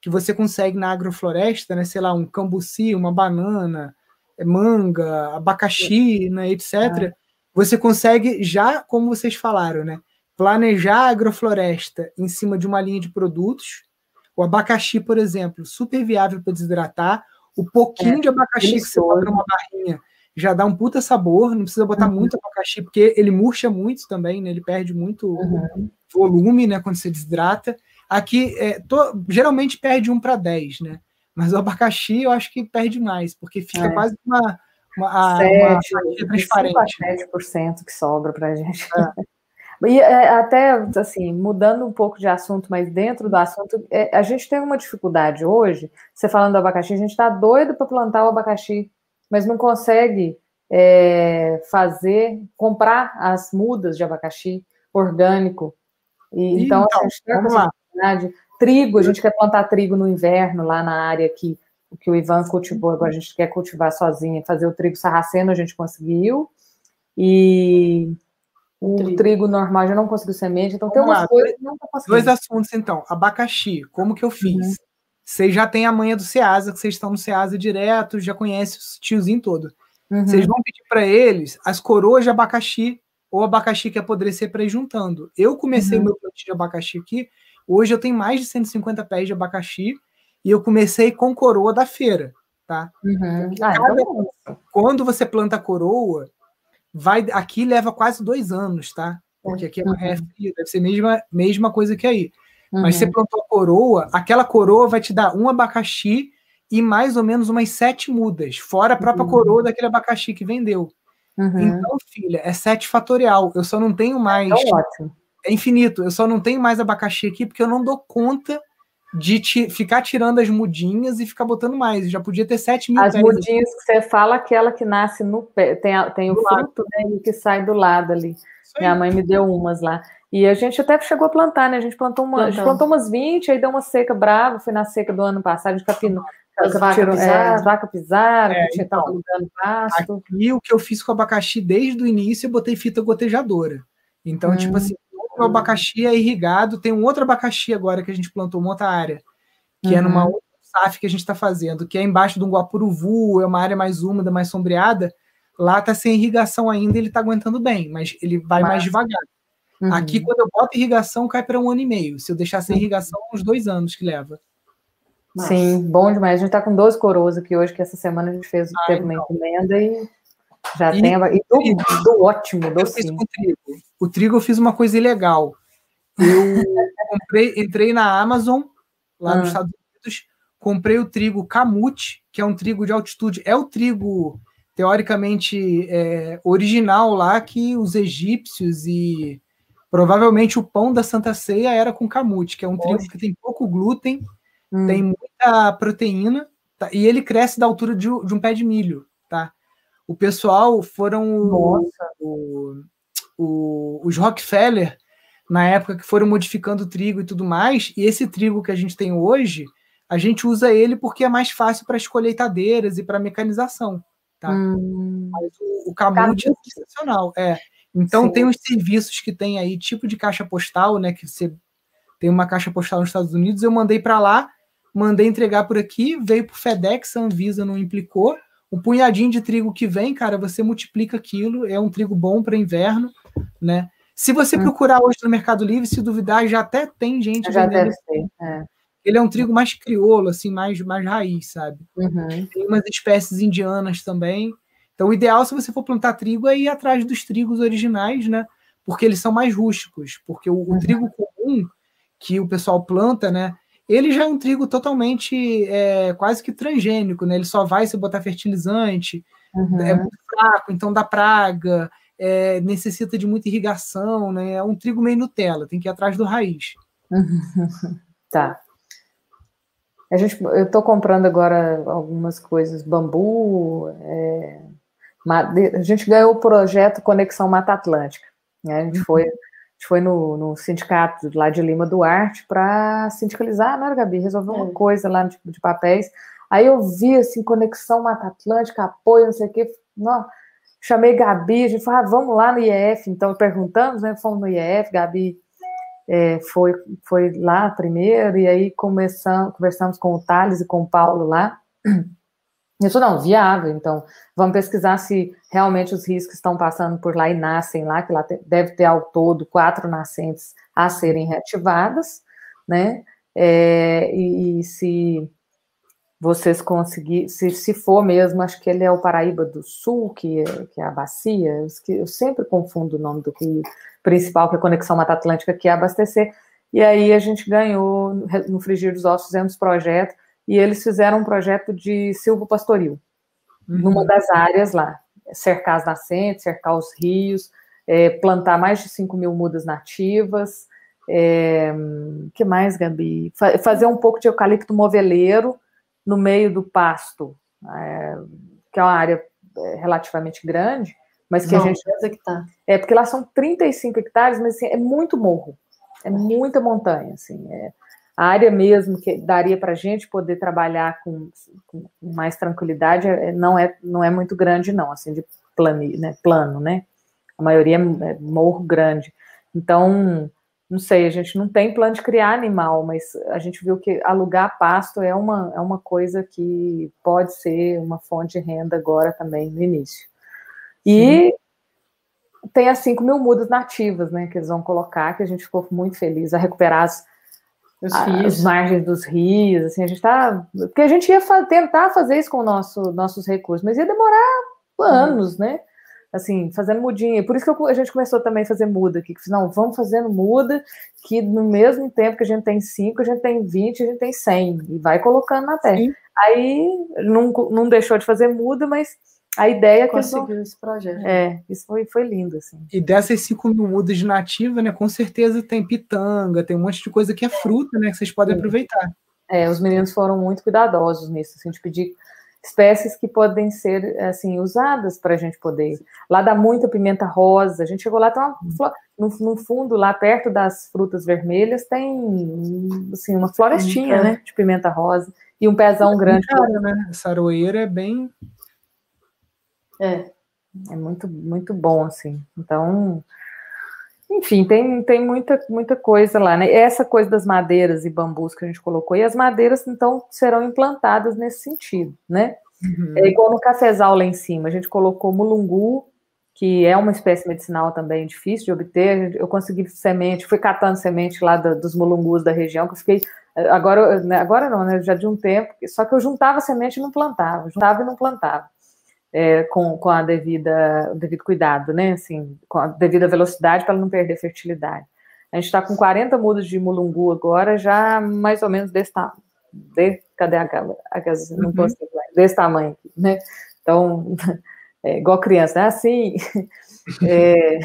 que você consegue na agrofloresta, né? Sei lá, um cambuci, uma banana, é, manga, abacaxi, né, etc. Ah. Você consegue já, como vocês falaram, né? Planejar a agrofloresta em cima de uma linha de produtos o abacaxi, por exemplo, super viável para desidratar. O pouquinho é, de abacaxi que você bota numa barrinha já dá um puta sabor, não precisa botar uhum. muito abacaxi, porque ele murcha muito também, né? Ele perde muito uhum. volume, né? Quando você desidrata. Aqui, é, to, geralmente perde um para 10, né? Mas o abacaxi eu acho que perde mais, porque fica é. quase uma, uma, 7, uma transparente. 7% que sobra para a gente. É. E é, até, assim, mudando um pouco de assunto, mas dentro do assunto, é, a gente tem uma dificuldade hoje, você falando do abacaxi, a gente está doido para plantar o abacaxi, mas não consegue é, fazer, comprar as mudas de abacaxi orgânico. E, então, então, a gente tem essa dificuldade. Trigo, a gente quer plantar trigo no inverno, lá na área que, que o Ivan cultivou, agora a gente quer cultivar sozinha, fazer o trigo sarraceno, a gente conseguiu. E o trigo. trigo. normal já não conseguiu semente, então Vamos tem umas lá, coisas que não tá conseguindo. Dois assuntos, então. Abacaxi, como que eu fiz? Uhum. Vocês já têm a manha do Ceasa, que vocês estão no Ceasa direto, já conhecem o tiozinho todo. Uhum. Vocês vão pedir para eles as coroas de abacaxi ou abacaxi que apodrecer para ir juntando. Eu comecei uhum. meu plantio de abacaxi aqui, hoje eu tenho mais de 150 pés de abacaxi e eu comecei com coroa da feira, tá? Uhum. Ah, então... Quando você planta coroa, vai aqui leva quase dois anos, tá? Porque aqui é, uhum. é frio, deve ser a mesma, mesma coisa que aí. Uhum. Mas você uhum. plantou a coroa, aquela coroa vai te dar um abacaxi e mais ou menos umas sete mudas, fora a própria uhum. coroa daquele abacaxi que vendeu. Uhum. Então, filha, é sete fatorial. Eu só não tenho mais. É, ótimo. é infinito. Eu só não tenho mais abacaxi aqui porque eu não dou conta de te, ficar tirando as mudinhas e ficar botando mais. Já podia ter 7 mil As mudinhas que você fala, aquela que nasce no pé, tem, tem o fruto né, que sai do lado ali. Minha mãe me deu umas lá. E a gente até chegou a plantar, né? A gente plantou, uma, a gente plantou umas 20, aí deu uma seca brava, foi na seca do ano passado, a gente capinou. As vacas pisaram, é, vaca pisaram, é, tinha então, alugando pasto. E o que eu fiz com o abacaxi desde o início, eu botei fita gotejadora. Então, tipo hum. tipo assim, o abacaxi é irrigado. Tem um outro abacaxi agora que a gente plantou uma outra área, que uhum. é numa uhum. outra SAF que a gente está fazendo, que é embaixo de um guapuruvu, é uma área mais úmida, mais sombreada. Lá está sem irrigação ainda, ele está aguentando bem, mas ele vai mais devagar. Uhum. Aqui, quando eu boto irrigação, cai para um ano e meio. Se eu deixar sem uhum. irrigação, uns dois anos que leva. Sim, bom demais. A gente está com 12 coroas aqui hoje, que essa semana a gente fez ah, teve então. uma encomenda e já e tem. A... E do, do ótimo, do sim. Trigo. O trigo eu fiz uma coisa ilegal. Eu comprei, entrei na Amazon, lá ah. nos Estados Unidos, comprei o trigo Camute, que é um trigo de altitude. É o trigo, teoricamente, é, original lá que os egípcios e provavelmente o pão da Santa Ceia era com Camute, que é um Poxa. trigo que tem pouco glúten, hum. tem muita proteína, tá? e ele cresce da altura de, de um pé de milho, tá? o pessoal foram o, o, os Rockefeller, na época que foram modificando o trigo e tudo mais, e esse trigo que a gente tem hoje, a gente usa ele porque é mais fácil para as colheitadeiras e para mecanização. Tá? Hum. Mas o, o camute é sensacional. É. Então Sim. tem os serviços que tem aí, tipo de caixa postal, né? Que você tem uma caixa postal nos Estados Unidos, eu mandei para lá, mandei entregar por aqui, veio pro FedEx, a Anvisa não implicou. O punhadinho de trigo que vem, cara, você multiplica aquilo, é um trigo bom para inverno, né? Se você hum. procurar hoje no Mercado Livre, se duvidar, já até tem gente já vendendo. Deve ser, é. Ele é um trigo mais crioulo, assim, mais, mais raiz, sabe? Uhum. Tem umas espécies indianas também. Então, o ideal, se você for plantar trigo, é ir atrás dos trigos originais, né? Porque eles são mais rústicos. Porque o, uhum. o trigo comum que o pessoal planta, né? Ele já é um trigo totalmente é, quase que transgênico, né? Ele só vai se botar fertilizante, uhum. é muito fraco, então dá praga, é, necessita de muita irrigação, né? É um trigo meio Nutella, tem que ir atrás do raiz. tá. A gente, eu estou comprando agora algumas coisas, bambu. É, a gente ganhou o projeto Conexão Mata Atlântica. Né? A gente foi, a gente foi no, no sindicato lá de Lima Duarte para sindicalizar, né, Gabi? Resolver uma é. coisa lá de, de, papéis. Aí eu vi assim, Conexão Mata Atlântica, apoio, não sei o quê. Não, chamei Gabi, a gente falou, ah, vamos lá no IEF. Então perguntamos, né? Fomos no IEF, Gabi é, foi, foi lá primeiro, e aí começamos, conversamos com o Thales e com o Paulo lá. Eu falei, não, viável, então vamos pesquisar se realmente os que estão passando por lá e nascem lá, que lá deve ter ao todo quatro nascentes a serem reativadas, né? É, e, e, se vocês conseguirem, se, se for mesmo, acho que ele é o Paraíba do Sul, que, é, que é a bacia, eu, eu sempre confundo o nome do rio, principal, que é a Conexão Mata Atlântica, que é abastecer. E aí a gente ganhou, no Frigir dos Ossos, fizemos projeto, e eles fizeram um projeto de silvo pastoril, uhum. numa das áreas lá. Cercar as nascentes, cercar os rios, é, plantar mais de 5 mil mudas nativas. É, que mais, Gabi? Fa fazer um pouco de eucalipto moveleiro no meio do pasto, é, que é uma área é, relativamente grande, mas que Não, a gente. Hectares. É, porque lá são 35 hectares, mas assim, é muito morro. É muita montanha, assim. É, a área mesmo que daria para a gente poder trabalhar com, com mais tranquilidade é, não, é, não é muito grande, não, assim, de plano, né, plano, né? A maioria é, é morro grande. Então, não sei, a gente não tem plano de criar animal, mas a gente viu que alugar pasto é uma, é uma coisa que pode ser uma fonte de renda agora também no início. E Sim. tem as 5 mil mudas nativas, né, que eles vão colocar, que a gente ficou muito feliz a recuperar as, as margens dos rios, assim, a gente tá, porque a gente ia fa tentar fazer isso com nosso, nossos recursos, mas ia demorar anos, hum. né, assim, fazendo mudinha, por isso que a gente começou também a fazer muda aqui, que não, vamos fazendo muda, que no mesmo tempo que a gente tem 5, a gente tem 20, a gente tem 100, e vai colocando na terra. Sim. Aí, não, não deixou de fazer muda, mas a ideia é que conseguiu esse projeto. É, isso foi, foi lindo, assim. E dessas cinco mil mudas de nativa, né, com certeza tem pitanga, tem um monte de coisa que é fruta, né, que vocês podem aproveitar. É, os meninos foram muito cuidadosos nisso, assim, de pedir espécies que podem ser, assim, usadas para a gente poder. Lá dá muita pimenta rosa, a gente chegou lá, tem uma, no, no fundo, lá perto das frutas vermelhas, tem, assim, uma florestinha, é. né, de pimenta rosa, e um pezão é grande. Cara, né? Essa aroeira é bem é. É muito, muito bom, assim. Então, enfim, tem, tem muita, muita coisa lá, né? Essa coisa das madeiras e bambus que a gente colocou, e as madeiras, então, serão implantadas nesse sentido, né? Uhum. É igual no cafezal lá em cima, a gente colocou mulungu, que é uma espécie medicinal também difícil de obter. Eu consegui semente, fui catando semente lá do, dos mulungus da região, que eu fiquei. Agora, né, agora não, né? Já de um tempo, só que eu juntava semente e não plantava, juntava e não plantava é, com, com a devida, o devido cuidado, né? Assim, com a devida velocidade para não perder fertilidade. A gente está com 40 mudas de mulungu agora, já mais ou menos desse tamanho. De, cadê a, a, não uhum. consigo desse tamanho, né? Então, é, igual criança, né? Assim, é,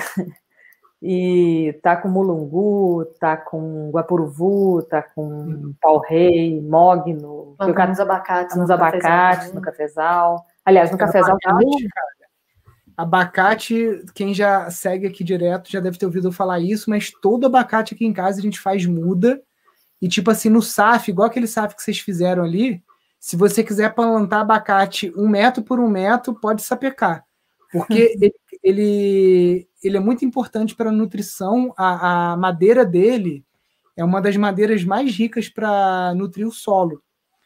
e tá com mulungu, tá com guapuruvu, tá com pau-rei, mogno, nos abacates, nos abacates, no cafezal. Aliás, no cafezal abacate, abacate, quem já segue aqui direto já deve ter ouvido falar isso, mas todo abacate aqui em casa a gente faz muda. E tipo assim, no SAF, igual aquele SAF que vocês fizeram ali, se você quiser plantar abacate um metro por um metro, pode sapecar. Porque ele, ele, ele é muito importante para a nutrição. A, a madeira dele é uma das madeiras mais ricas para nutrir o solo.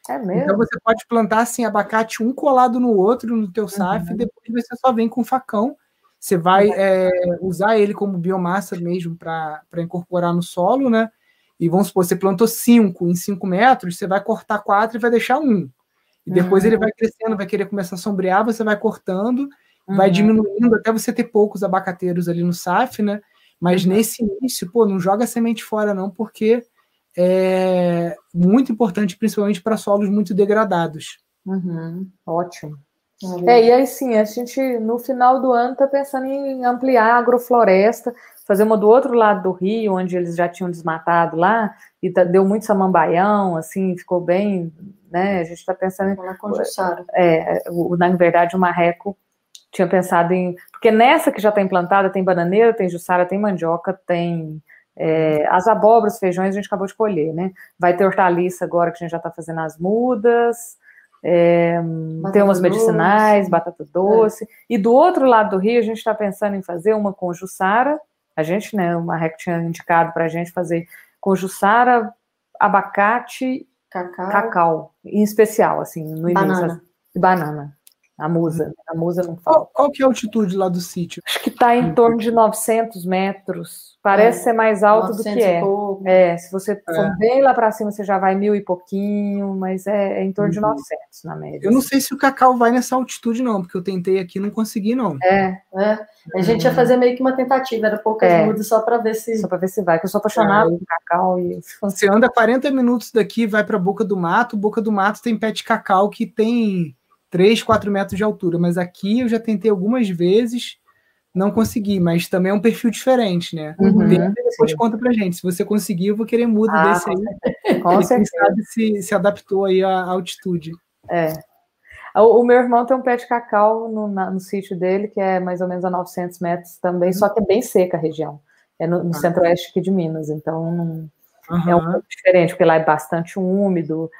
É mesmo? Então você pode plantar assim abacate um colado no outro no teu SAF uhum. e depois você só vem com facão. Você vai uhum. é, usar ele como biomassa mesmo para incorporar no solo, né? E vamos supor, você plantou cinco em cinco metros, você vai cortar quatro e vai deixar um. E depois uhum. ele vai crescendo, vai querer começar a sombrear, você vai cortando, vai uhum. diminuindo até você ter poucos abacateiros ali no SAF, né? Mas uhum. nesse início, pô, não joga semente fora, não, porque é muito importante, principalmente para solos muito degradados. Uhum. Ótimo. É, e aí sim, a gente no final do ano está pensando em ampliar a agrofloresta, fazer uma do outro lado do rio, onde eles já tinham desmatado lá, e tá, deu muito samambaião, assim, ficou bem, né? A gente está pensando em. É, o, na verdade, o marreco tinha pensado em. Porque nessa que já está implantada tem bananeira, tem jussara, tem mandioca, tem é, as abóboras, feijões a gente acabou de colher, né? Vai ter hortaliça agora que a gente já está fazendo as mudas, é, tem umas medicinais, doce. batata doce. É. E do outro lado do rio a gente está pensando em fazer uma com jussara. A gente, né, o Marrec tinha indicado para a gente fazer com jussara, abacate, cacau. cacau, em especial, assim, no início. Banana. A musa, a musa não fala. Qual, qual que é a altitude lá do sítio? Acho que está em torno de 900 metros. Parece é, ser mais alto do que é. É, se você é. for bem lá para cima, você já vai mil e pouquinho, mas é, é em torno uhum. de 900 na média. Eu não sei se o cacau vai nessa altitude não, porque eu tentei aqui e não consegui não. É, é. A gente ia fazer meio que uma tentativa, era poucas é. mudas só para ver se só para ver se vai, que eu sou apaixonada é. por cacau e você anda 40 minutos daqui, vai para Boca do Mato, Boca do Mato tem pé de cacau que tem 3, 4 metros de altura, mas aqui eu já tentei algumas vezes, não consegui, mas também é um perfil diferente, né? Uhum, depois sim. conta pra gente. Se você conseguir, eu vou querer mudo ah, desse aí. Com certeza. Quem sabe se, se adaptou aí à altitude. É. O, o, meu irmão tem um pé de cacau no, na, no sítio dele, que é mais ou menos a 900 metros também, uhum. só que é bem seca a região. É no, no ah. centro-oeste aqui de Minas, então não, Uhum. É um pouco diferente, porque lá é bastante úmido,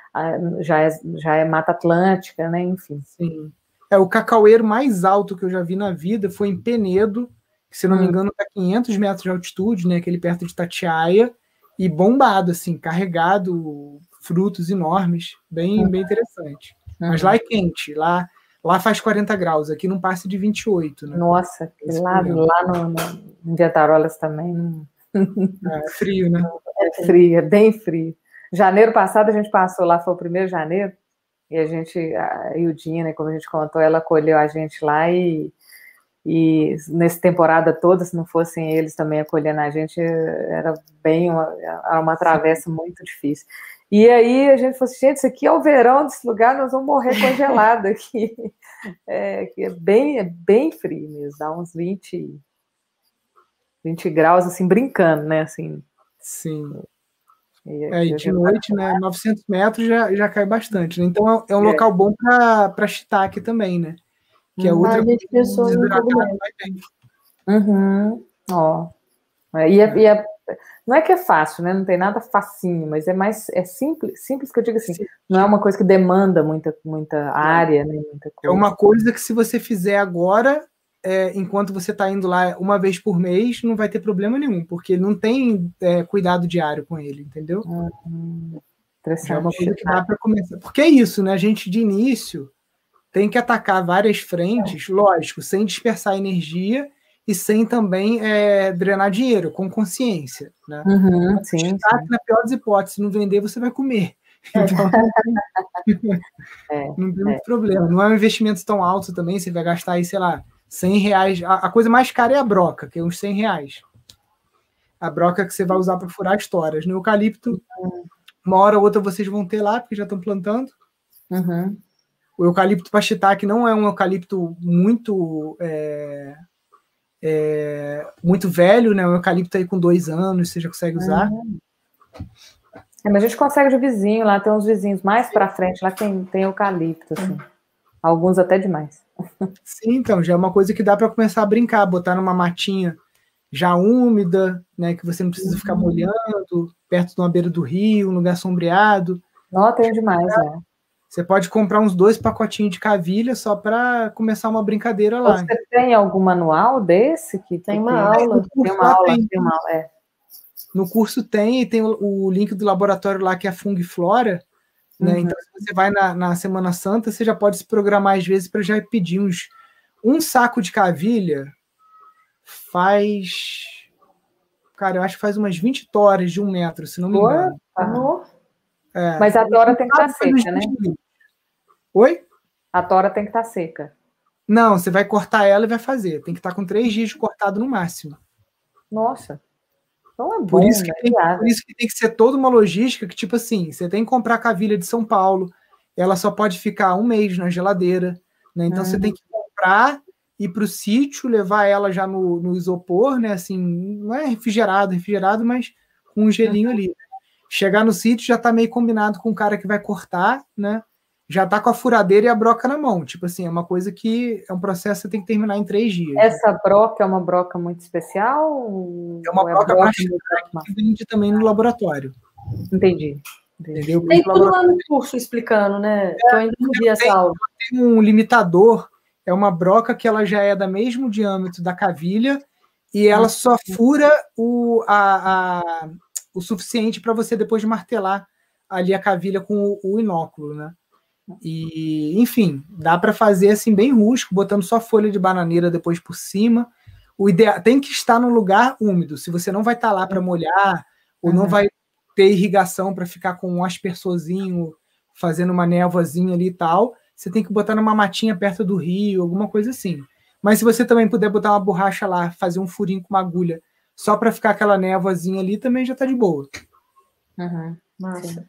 já é, já é Mata Atlântica, né? Enfim. Sim. É, o cacaueiro mais alto que eu já vi na vida foi em Penedo, que, se não me hum. engano, está 500 metros de altitude, né? Aquele perto de Tatiaia, e bombado, assim, carregado, frutos enormes, bem, uhum. bem interessante. Uhum. Mas lá é quente, lá, lá faz 40 graus, aqui não passa de 28, né? Nossa, lá, lá no, no, em Viatarolas também. É frio, né? É frio, é bem frio. Janeiro passado a gente passou lá, foi o primeiro de janeiro, e a gente, a Ildinha, né, como a gente contou, ela acolheu a gente lá e, e nessa temporada toda, se não fossem eles também acolhendo a gente, era bem uma, era uma travessa muito difícil. E aí a gente falou assim, gente, isso aqui é o verão desse lugar, nós vamos morrer congelado aqui. É, que é bem, é bem frio mesmo, dá uns 20, 20 graus, assim, brincando, né? Assim. Sim. E, é, e de noite, né? 900 metros já, já cai bastante, né? Então é, é um é. local bom para shiitake também, né? Que é hum, outra coisa pessoas Uhum. Ó. É, e, é, e é, não é que é fácil, né? Não tem nada facinho, mas é mais é simples, simples que eu digo assim. Sim. Não é uma coisa que demanda muita, muita área, né? Muita é uma coisa que se você fizer agora, é, enquanto você está indo lá uma vez por mês, não vai ter problema nenhum, porque não tem é, cuidado diário com ele, entendeu? Hum, é uma coisa que dá para começar. Porque é isso, né? A gente de início tem que atacar várias frentes, é. lógico, sem dispersar energia e sem também é, drenar dinheiro, com consciência. Né? Uhum, sim, sim. Na pior das hipóteses, se não vender, você vai comer. Então, é, não tem muito problema. Não é um investimento tão alto também, você vai gastar aí, sei lá, 100 reais. A, a, coisa mais cara é a broca, que é uns 100 reais. A broca que você vai usar para furar as toras. No eucalipto, uma hora ou outra vocês vão ter lá, porque já estão plantando. Uhum. O eucalipto pachitaque não é um eucalipto muito é, é, muito velho, né? Um eucalipto aí com dois anos, você já consegue usar. Uhum. É, mas a gente consegue de vizinho, lá tem uns vizinhos mais para frente, lá tem, tem eucalipto, assim. Alguns até demais. Sim, então, já é uma coisa que dá para começar a brincar, botar numa matinha já úmida, né, que você não precisa ficar uhum. molhando, perto de uma beira do rio, um lugar sombreado. Não, tem demais, né? Você pode comprar uns dois pacotinhos de cavilha só para começar uma brincadeira lá. Você tem algum manual desse que tem uma aula? Tem uma aula, tem. tem uma aula, é. No curso tem, e tem o, o, link do laboratório lá que é a Fung Flora. Né? Uhum. Então, se você vai na, na, Semana Santa, você já pode se programar às vezes para já pedir uns. Um saco de cavilha faz. Cara, eu acho que faz umas 20 toras de um metro, se não me engano. Boa. É. Mas a tora tem que estar tá seca, né? Oi? A tora tem que estar tá seca. Não, você vai cortar ela e vai fazer. Tem que estar tá com três dias de cortado no máximo. Nossa. Então é bom, por isso, que tem, por isso que tem que ser toda uma logística que, tipo assim, você tem que comprar a cavilha de São Paulo, ela só pode ficar um mês na geladeira, né? Então você tem que comprar, ir para o sítio, levar ela já no, no, isopor, né? Assim, não é refrigerado, refrigerado, mas com um gelinho uhum. ali. Chegar no sítio já está meio combinado com o cara que vai cortar, né? Já está com a furadeira e a broca na mão. Tipo assim, é uma coisa que é um processo que você tem que terminar em três dias. Essa broca é uma broca muito especial? É uma broca, é broca mais que vende também no laboratório. Entendi. Entendeu? Tem tudo lá no curso explicando, né? É, eu ainda não vi essa aula. Tem um limitador, é uma broca que ela já é da mesmo diâmetro da cavilha e ela só fura o, a, a o suficiente para você depois martelar ali a cavilha com o, o inóculo, né? E, enfim, dá para fazer assim bem rústico, botando só folha de bananeira depois por cima. O ideal tem que estar num lugar úmido. Se você não vai estar tá lá para molhar ou não vai ter irrigação para ficar com um aspersorzinho fazendo uma névoazinha ali e tal, você tem que botar numa matinha perto do rio, alguma coisa assim. Mas se você também puder botar uma borracha lá, fazer um furinho com uma agulha só para ficar aquela névoazinha ali, também já está de boa. Uhum. Massa.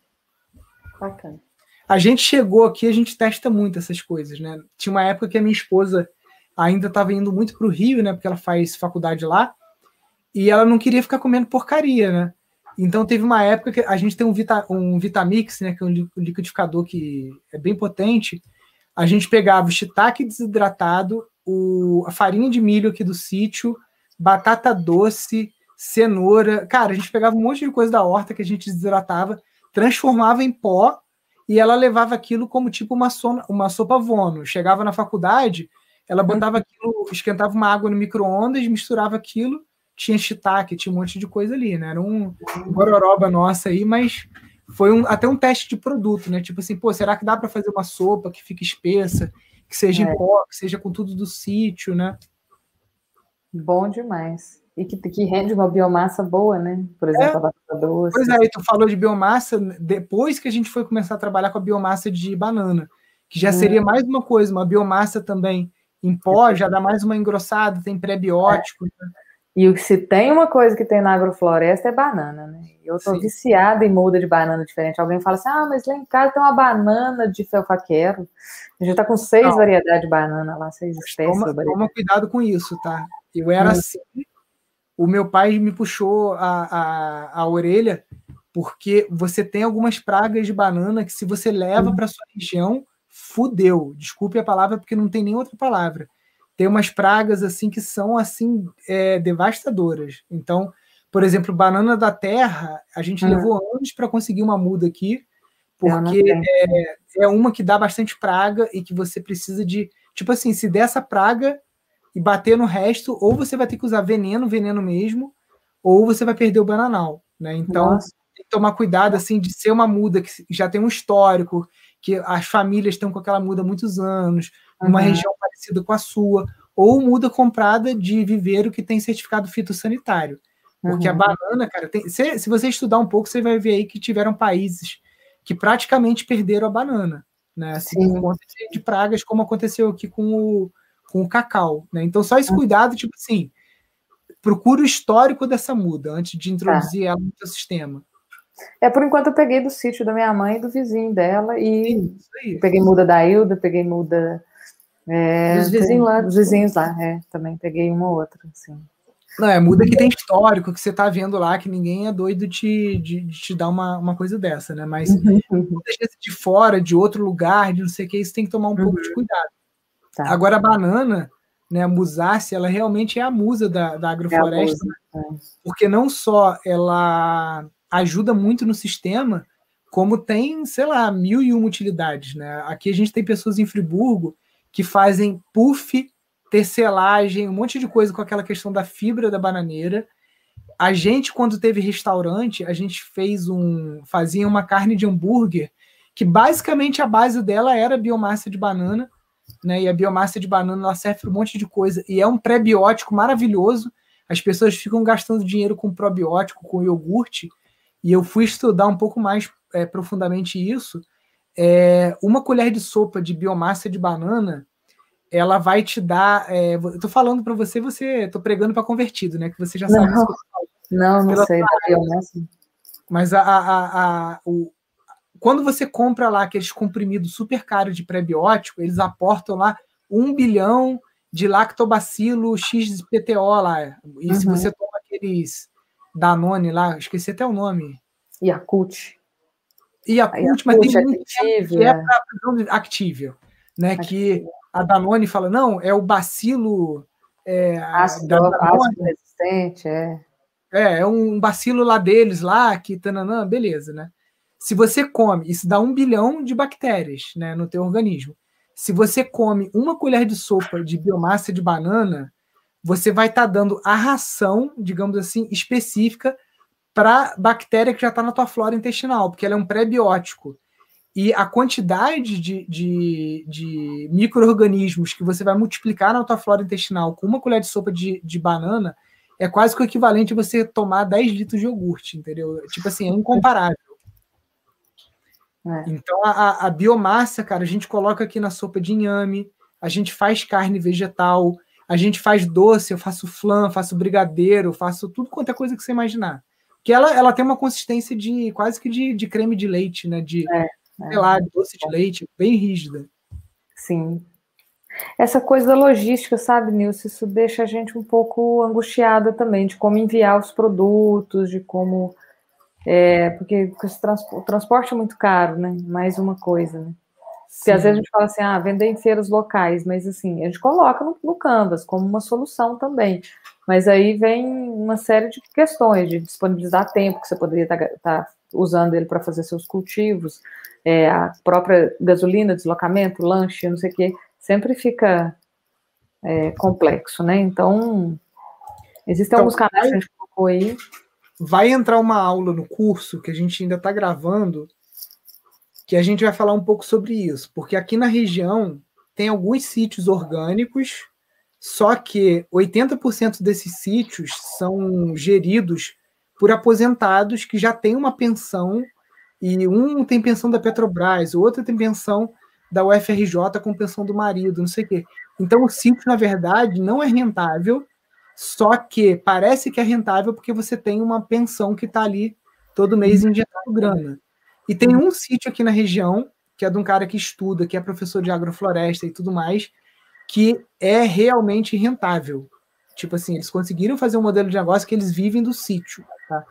Bacana. A gente chegou aqui, a gente testa muito essas coisas, né? Tinha uma época que a minha esposa ainda estava indo muito para o Rio, né? Porque ela faz faculdade lá, e ela não queria ficar comendo porcaria, né? Então teve uma época que a gente tem um, Vita, um Vitamix, né? Que é um liquidificador que é bem potente. A gente pegava o shiitake desidratado, o, a farinha de milho aqui do sítio, batata doce, cenoura. Cara, a gente pegava um monte de coisa da horta que a gente desidratava, transformava em pó e ela levava aquilo como tipo uma, so uma sopa vono. Chegava na faculdade, ela botava aquilo, esquentava uma água no micro-ondas, misturava aquilo, tinha shiitake, tinha um monte de coisa ali, né? Era um, um gororoba nossa aí, mas foi um, até um teste de produto, né? Tipo assim, pô, será que dá para fazer uma sopa que fique espessa, que seja é. em pó, que seja com tudo do sítio, né? Bom demais. E que, que rende uma biomassa boa, né? Por exemplo, é, a batata doce. Pois é, tu falou de biomassa, depois que a gente foi começar a trabalhar com a biomassa de banana, que já hum. seria mais uma coisa, uma biomassa também em pó, já dá mais uma engrossada, tem pré-biótico. É. Né? E se tem uma coisa que tem na agrofloresta é banana, né? Eu tô Sim. viciada em muda de banana diferente. Alguém fala assim: ah, mas lá em casa tem uma banana de felfaquero. A gente tá com seis Não. variedades de banana lá, seis espécies. Toma, toma cuidado com isso, tá? Eu era hum. assim. O meu pai me puxou a, a, a orelha porque você tem algumas pragas de banana que, se você leva para sua região, fudeu. Desculpe a palavra, porque não tem nem outra palavra. Tem umas pragas assim que são assim é, devastadoras. Então, por exemplo, banana da terra, a gente hum. levou anos para conseguir uma muda aqui, porque é, é uma que dá bastante praga e que você precisa de. Tipo assim, se der essa praga, e bater no resto, ou você vai ter que usar veneno, veneno mesmo, ou você vai perder o bananal, né? Então, Nossa. tem que tomar cuidado, assim, de ser uma muda que já tem um histórico, que as famílias estão com aquela muda há muitos anos, numa uhum. região parecida com a sua, ou muda comprada de viveiro que tem certificado fitossanitário. Porque uhum. a banana, cara, tem, se, se você estudar um pouco, você vai ver aí que tiveram países que praticamente perderam a banana, né? Assim, por conta de, de pragas, como aconteceu aqui com o, com o cacau, né? Então, só esse cuidado, tipo assim, procura o histórico dessa muda antes de introduzir tá. ela no seu sistema. É, por enquanto eu peguei do sítio da minha mãe e do vizinho dela, e peguei muda da Hilda, peguei muda. É, dos vizinhos lá. Dos vizinhos lá, é, também peguei uma ou outra, assim. Não, é muda que tem histórico, que você tá vendo lá, que ninguém é doido de, de, de te dar uma, uma coisa dessa, né? Mas uhum. muitas vezes de fora, de outro lugar, de não sei o que, isso tem que tomar um uhum. pouco de cuidado. Tá. Agora, a banana, né, a musácea, ela realmente é a musa da, da agrofloresta, é musa, é. porque não só ela ajuda muito no sistema, como tem, sei lá, mil e uma utilidades, né? Aqui a gente tem pessoas em Friburgo que fazem puff, tecelagem, um monte de coisa com aquela questão da fibra da bananeira. A gente, quando teve restaurante, a gente fez um. fazia uma carne de hambúrguer, que basicamente a base dela era biomassa de banana, né? E a biomassa de banana ela serve para um monte de coisa. E é um pré-biótico maravilhoso. As pessoas ficam gastando dinheiro com probiótico, com iogurte. E eu fui estudar um pouco mais é, profundamente isso, é, uma colher de sopa de biomassa de banana, ela vai te dar. É, eu tô falando para você, você tô pregando para convertido, né? Que você já sabe. Não, não, não sei da biomassa. Mas a, a, a, o, quando você compra lá aqueles comprimidos super caros de prebiótico, eles aportam lá um bilhão de lactobacilo XPTO lá. E uhum. se você toma aqueles Danone lá, esqueci até o nome. Yakult. A Cult, mas tem muito que é para Activia, né? Que a Danone fala, não, é o bacilo é, ácido, Danone. resistente, é. É, é um bacilo lá deles, lá, que tananã, beleza, né? Se você come, isso dá um bilhão de bactérias né, no teu organismo. Se você come uma colher de sopa de biomassa de banana, você vai estar tá dando a ração, digamos assim, específica para bactéria que já está na tua flora intestinal, porque ela é um pré-biótico. E a quantidade de, de, de micro-organismos que você vai multiplicar na tua flora intestinal com uma colher de sopa de, de banana é quase que o equivalente a você tomar 10 litros de iogurte, entendeu? Tipo assim, é incomparável. É. Então, a, a, biomassa, cara, a gente coloca aqui na sopa de inhame, a gente faz carne vegetal, a gente faz doce, eu faço flan, faço brigadeiro, faço tudo quanto é coisa que você imaginar que ela, ela tem uma consistência de quase que de, de creme de leite, né? De, é, sei é. lá, de doce de leite, bem rígida. Sim. Essa coisa da logística, sabe, Nilson? Isso deixa a gente um pouco angustiada também, de como enviar os produtos, de como. É, porque o transporte é muito caro, né? Mais uma coisa, né? Porque às vezes a gente fala assim, ah, vender em feiras locais, mas assim, a gente coloca no, no Canvas como uma solução também. Mas aí vem uma série de questões de disponibilizar tempo que você poderia estar, tá, tá usando ele para fazer seus cultivos, é, a própria gasolina, deslocamento, lanche, não sei o quê, sempre fica é, complexo, né? Então, existem então, alguns canais que a gente colocou aí. Vai entrar uma aula no curso que a gente ainda está gravando, que a gente vai falar um pouco sobre isso, porque aqui na região tem alguns sítios orgânicos só que 80% desses sítios são geridos por aposentados que já têm uma pensão, e um tem pensão da Petrobras, o outro tem pensão da UFRJ com pensão do marido, não sei o quê. Então o sítio, na verdade, não é rentável, só que parece que é rentável porque você tem uma pensão que está ali todo mês injetando grana. E tem um sítio aqui na região, que é de um cara que estuda, que é professor de agrofloresta e tudo mais, que é realmente rentável. Tipo assim, eles conseguiram fazer um modelo de negócio que eles vivem do sítio, tá?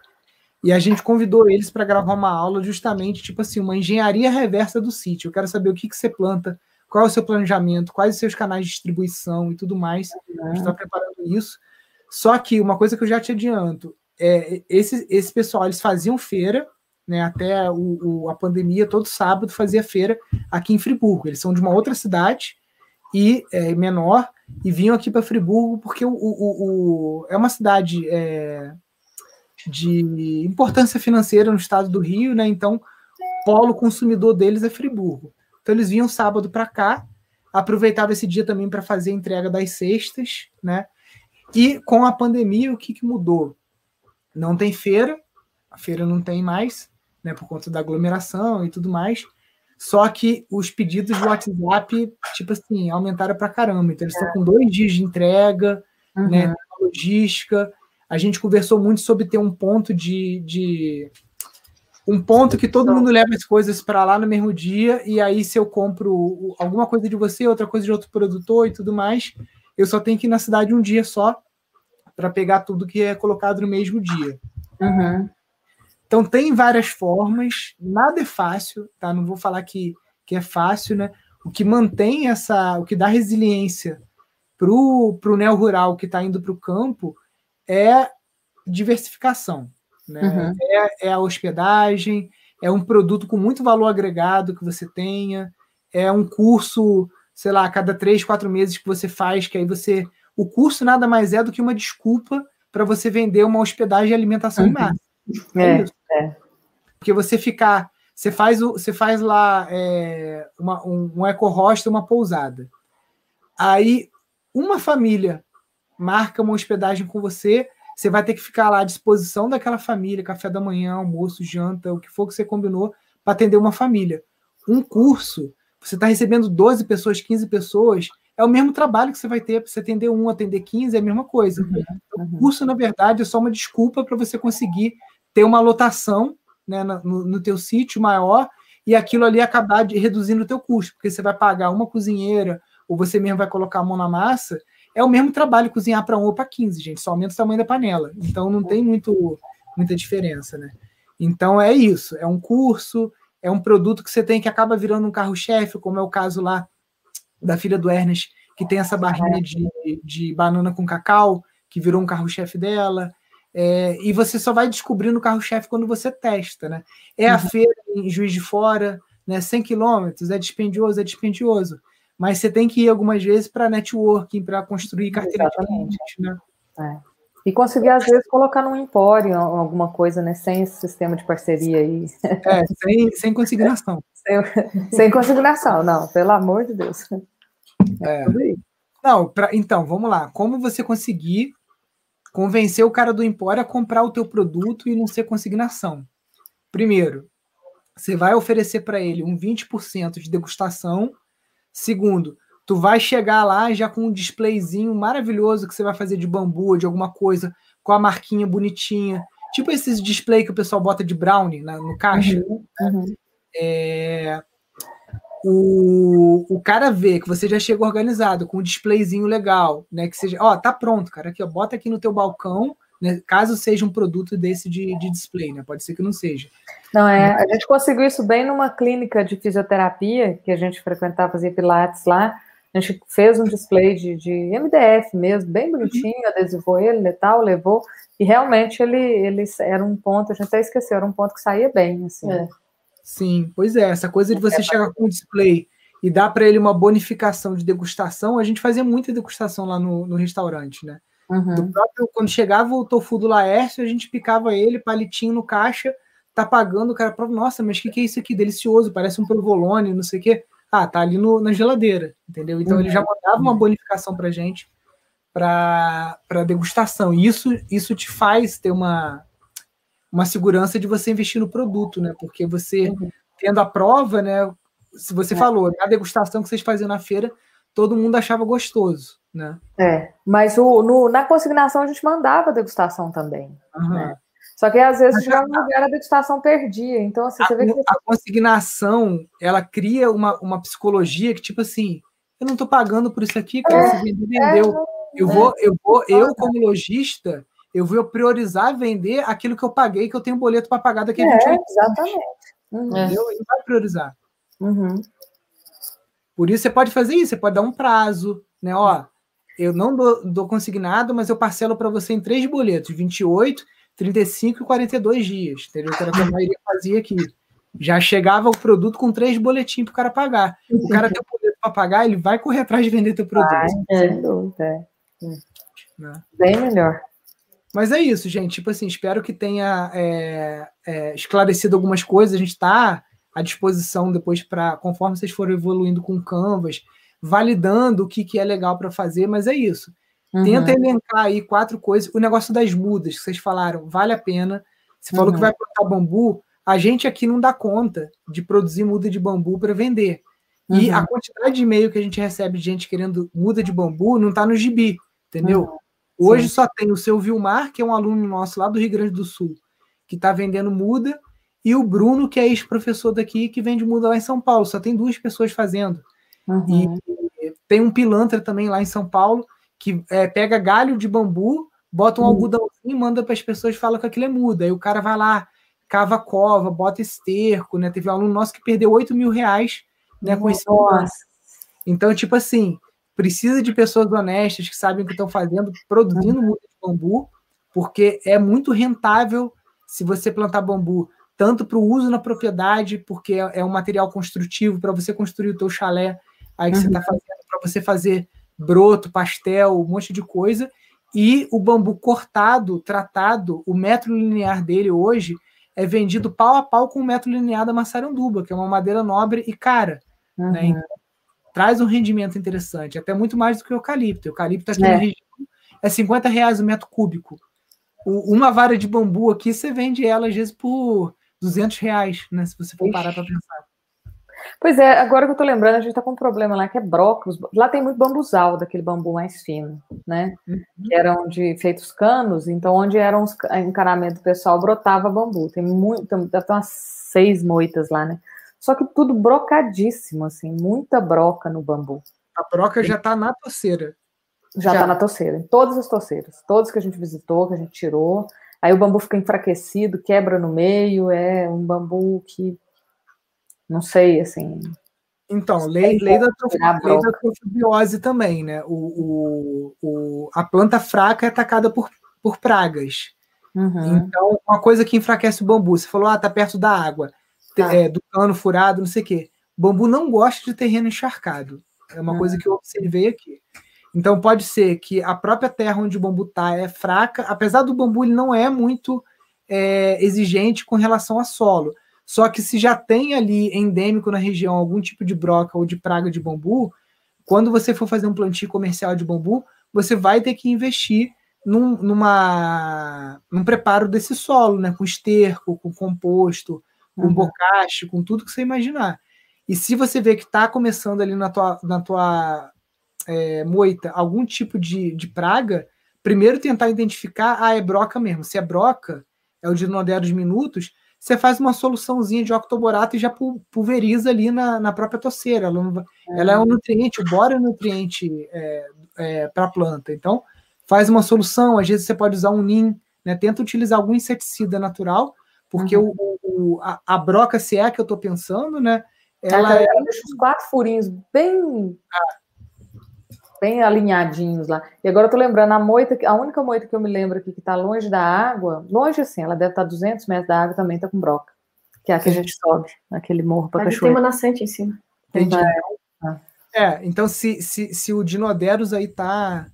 E a gente convidou eles para gravar uma aula justamente, tipo assim, uma engenharia reversa do sítio. Eu quero saber o que, que você planta, qual é o seu planejamento, quais os seus canais de distribuição e tudo mais. A gente está preparando isso. Só que uma coisa que eu já te adianto, é, esse, esse pessoal, eles faziam feira, né, até o, o, a pandemia, todo sábado fazia feira aqui em Friburgo. Eles são de uma outra cidade, e é, menor e vinham aqui para Friburgo porque o, o, é uma cidade é, de importância financeira no estado do Rio, né? Então, polo consumidor deles é Friburgo. Então, eles vinham sábado para cá, aproveitavam esse dia também para fazer a entrega das cestas, né? E com a pandemia, o que, que mudou? Não tem feira, a feira não tem mais, né? Por conta da aglomeração e tudo mais. Só que os pedidos do WhatsApp, tipo assim, aumentaram pra caramba. Então, eles estão com dois dias de entrega, uhum. né? Logística. A gente conversou muito sobre ter um ponto de. de um ponto que todo mundo leva as coisas para lá no mesmo dia, e aí, se eu compro alguma coisa de você, outra coisa de outro produtor e tudo mais, eu só tenho que ir na cidade um dia só para pegar tudo que é colocado no mesmo dia. Uhum. Então tem várias formas, nada é fácil, tá? Não vou falar que, que é fácil, né? O que mantém essa, o que dá resiliência para o neo rural que está indo para o campo é diversificação, né? Uhum. É, é, a hospedagem, é um produto com muito valor agregado que você tenha, é um curso, sei lá, a cada três, quatro meses que você faz, que aí você. O curso nada mais é do que uma desculpa para você vender uma hospedagem e alimentação uhum. em massa. É, é, Porque você ficar. Você faz, o, você faz lá é, uma, um, um eco-hostel, uma pousada. Aí, uma família marca uma hospedagem com você, você vai ter que ficar lá à disposição daquela família, café da manhã, almoço, janta, o que for que você combinou, para atender uma família. Um curso, você está recebendo 12 pessoas, 15 pessoas, é o mesmo trabalho que você vai ter para você atender um, atender 15, é a mesma coisa. Uhum, uhum. O curso, na verdade, é só uma desculpa para você conseguir ter uma lotação né, no, no teu sítio maior e aquilo ali acabar de, reduzindo o teu custo, porque você vai pagar uma cozinheira ou você mesmo vai colocar a mão na massa é o mesmo trabalho cozinhar para um ou para 15, gente, só aumenta o tamanho da panela. Então não tem muito, muita diferença, né? Então é isso, é um curso, é um produto que você tem que acaba virando um carro-chefe, como é o caso lá da filha do Ernest, que tem essa barrinha de, de banana com cacau, que virou um carro-chefe dela. É, e você só vai descobrindo o carro-chefe quando você testa, né? É a uhum. feira em Juiz de Fora, né? 100 quilômetros, é dispendioso, é dispendioso mas você tem que ir algumas vezes para networking, para construir carteira Exatamente. de clientes, né? É. E conseguir, às vezes, colocar num empório alguma coisa, né? Sem esse sistema de parceria aí. É, sem, sem consignação. sem, sem consignação, não, pelo amor de Deus. É. Não, pra, então, vamos lá. Como você conseguir convencer o cara do empório a comprar o teu produto e não ser consignação? Primeiro, você vai oferecer para ele um 20% de degustação Segundo, tu vai chegar lá já com um displayzinho maravilhoso que você vai fazer de bambu, de alguma coisa, com a marquinha bonitinha. Tipo esses display que o pessoal bota de brownie na, no caixa. Uhum, uhum. É, o, o cara vê que você já chega organizado, com um displayzinho legal, né? Que seja, ó, tá pronto, cara, aqui, ó, bota aqui no teu balcão, né, caso seja um produto desse de, de display, né? Pode ser que não seja. Não, é, a gente conseguiu isso bem numa clínica de fisioterapia que a gente frequentava, fazia pilates lá. A gente fez um display de, de MDF mesmo, bem bonitinho, uhum. adesivou ele e tal, levou, e realmente ele, ele era um ponto, a gente até esqueceu, era um ponto que saía bem, assim. É. Sim, pois é, essa coisa de você é, chegar com o display e dar para ele uma bonificação de degustação, a gente fazia muita degustação lá no, no restaurante, né? Uhum. Próprio, quando chegava o tofu do Laércio, a gente picava ele, palitinho no caixa, tá pagando, o cara prova, nossa, mas o que, que é isso aqui? Delicioso, parece um provolone, não sei o quê. Ah, tá ali no, na geladeira, entendeu? Então uhum. ele já mandava uma bonificação pra gente para degustação. E isso, isso te faz ter uma, uma segurança de você investir no produto, né? Porque você, uhum. tendo a prova, né? Se você é. falou, na degustação que vocês faziam na feira, todo mundo achava gostoso, né? É, mas o, no, na consignação a gente mandava degustação também, uhum. né? Só que às vezes chegava no lugar a degustação perdia. Então, assim, você a, vê que. A consignação, ela cria uma, uma psicologia que, tipo assim, eu não estou pagando por isso aqui, cara. É, você vendeu. É, eu vou, eu vou, eu, como lojista, eu vou priorizar vender aquilo que eu paguei, que eu tenho boleto para pagar daqui a é, 28 Exatamente. Uhum. Entendeu? Ele vai priorizar. Uhum. Por isso você pode fazer isso, você pode dar um prazo, né? Ó, eu não dou, dou consignado, mas eu parcelo para você em três boletos, 28, 35 e 42 dias, entendeu? Que era o que a maioria fazia aqui. Já chegava o produto com três boletins para o cara pagar. O cara tem o boleto para pagar, ele vai correr atrás de vender teu produto. Vai, sem dúvida. É. Né? Bem melhor. Mas é isso, gente. Tipo assim, espero que tenha é, é, esclarecido algumas coisas. A gente está à disposição depois para, conforme vocês forem evoluindo com Canvas, validando o que, que é legal para fazer, mas é isso. Uhum. Tenta elencar aí quatro coisas. O negócio das mudas que vocês falaram, vale a pena. Você falou uhum. que vai plantar bambu. A gente aqui não dá conta de produzir muda de bambu para vender. Uhum. E a quantidade de e-mail que a gente recebe de gente querendo muda de bambu não está no gibi, entendeu? Uhum. Hoje Sim. só tem o seu Vilmar, que é um aluno nosso lá do Rio Grande do Sul, que está vendendo muda, e o Bruno, que é ex-professor daqui, que vende muda lá em São Paulo. Só tem duas pessoas fazendo. Uhum. E tem um pilantra também lá em São Paulo, que é, pega galho de bambu, bota um uhum. algodãozinho e manda para as pessoas fala que aquilo é muda. Aí o cara vai lá, cava cova, bota esterco, né? Teve um aluno nosso que perdeu 8 mil reais né, com esse Então, tipo assim, precisa de pessoas honestas que sabem o que estão fazendo, produzindo muda de bambu, porque é muito rentável se você plantar bambu tanto para o uso na propriedade, porque é, é um material construtivo para você construir o teu chalé aí que uhum. você está fazendo, para você fazer broto, pastel, um monte de coisa. E o bambu cortado, tratado, o metro linear dele hoje é vendido pau a pau com o metro linear da maçaranduba, que é uma madeira nobre e cara. Né? Uhum. Né? Então, traz um rendimento interessante, até muito mais do que o eucalipto. O eucalipto aqui é. na região é 50 reais o metro cúbico. O, uma vara de bambu aqui, você vende ela às vezes por 200 reais, né? Se você for parar para pensar. Pois é, agora que eu tô lembrando, a gente tá com um problema lá que é brócolis. Lá tem muito bambuzal, daquele bambu mais fino, né? Uhum. Que eram de feitos canos, então onde eram os encanamento pessoal brotava bambu. Tem muito, deve ter umas seis moitas lá, né? Só que tudo brocadíssimo, assim, muita broca no bambu. A broca já tá na toceira. Já, já tá na toceira, em todas as toceiras, todas que a gente visitou, que a gente tirou. Aí o bambu fica enfraquecido, quebra no meio, é um bambu que não sei, assim. Então, lei, lei, da, lei da trofobiose também, né? O, o, o, a planta fraca é atacada por, por pragas. Uhum. Então, uma coisa que enfraquece o bambu, você falou, ah, tá perto da água, tá. é, do cano furado, não sei o quê. O bambu não gosta de terreno encharcado. É uma uhum. coisa que eu observei aqui. Então, pode ser que a própria terra onde o bambu tá é fraca, apesar do bambu ele não é muito é, exigente com relação a solo. Só que se já tem ali endêmico na região algum tipo de broca ou de praga de bambu, quando você for fazer um plantio comercial de bambu, você vai ter que investir num, numa, num preparo desse solo, né? Com esterco, com composto, com uhum. bocache, com tudo que você imaginar. E se você vê que está começando ali na tua, na tua é, moita algum tipo de, de praga, primeiro tentar identificar, ah, é broca mesmo. Se é broca, é o de dos minutos, você faz uma soluçãozinha de octoborato e já pulveriza ali na, na própria toceira. Ela, não, ela, é um nutriente, o boro é um nutriente é, é, para a planta. Então, faz uma solução, às vezes você pode usar um NIM, né? tenta utilizar algum inseticida natural, porque uhum. o, o, a, a, broca se é que eu estou pensando, né? Ela é, deixa os quatro furinhos bem ah, bem alinhadinhos lá. E agora eu tô lembrando, a moita, a única moita que eu me lembro aqui que tá longe da água, longe assim, ela deve estar tá 200 metros da água, também tá com broca, que é a que a gente sobe, naquele morro para cachoeira. tem uma nascente em cima. Entendi. É, então se, se, se o Dinoderos aí tá,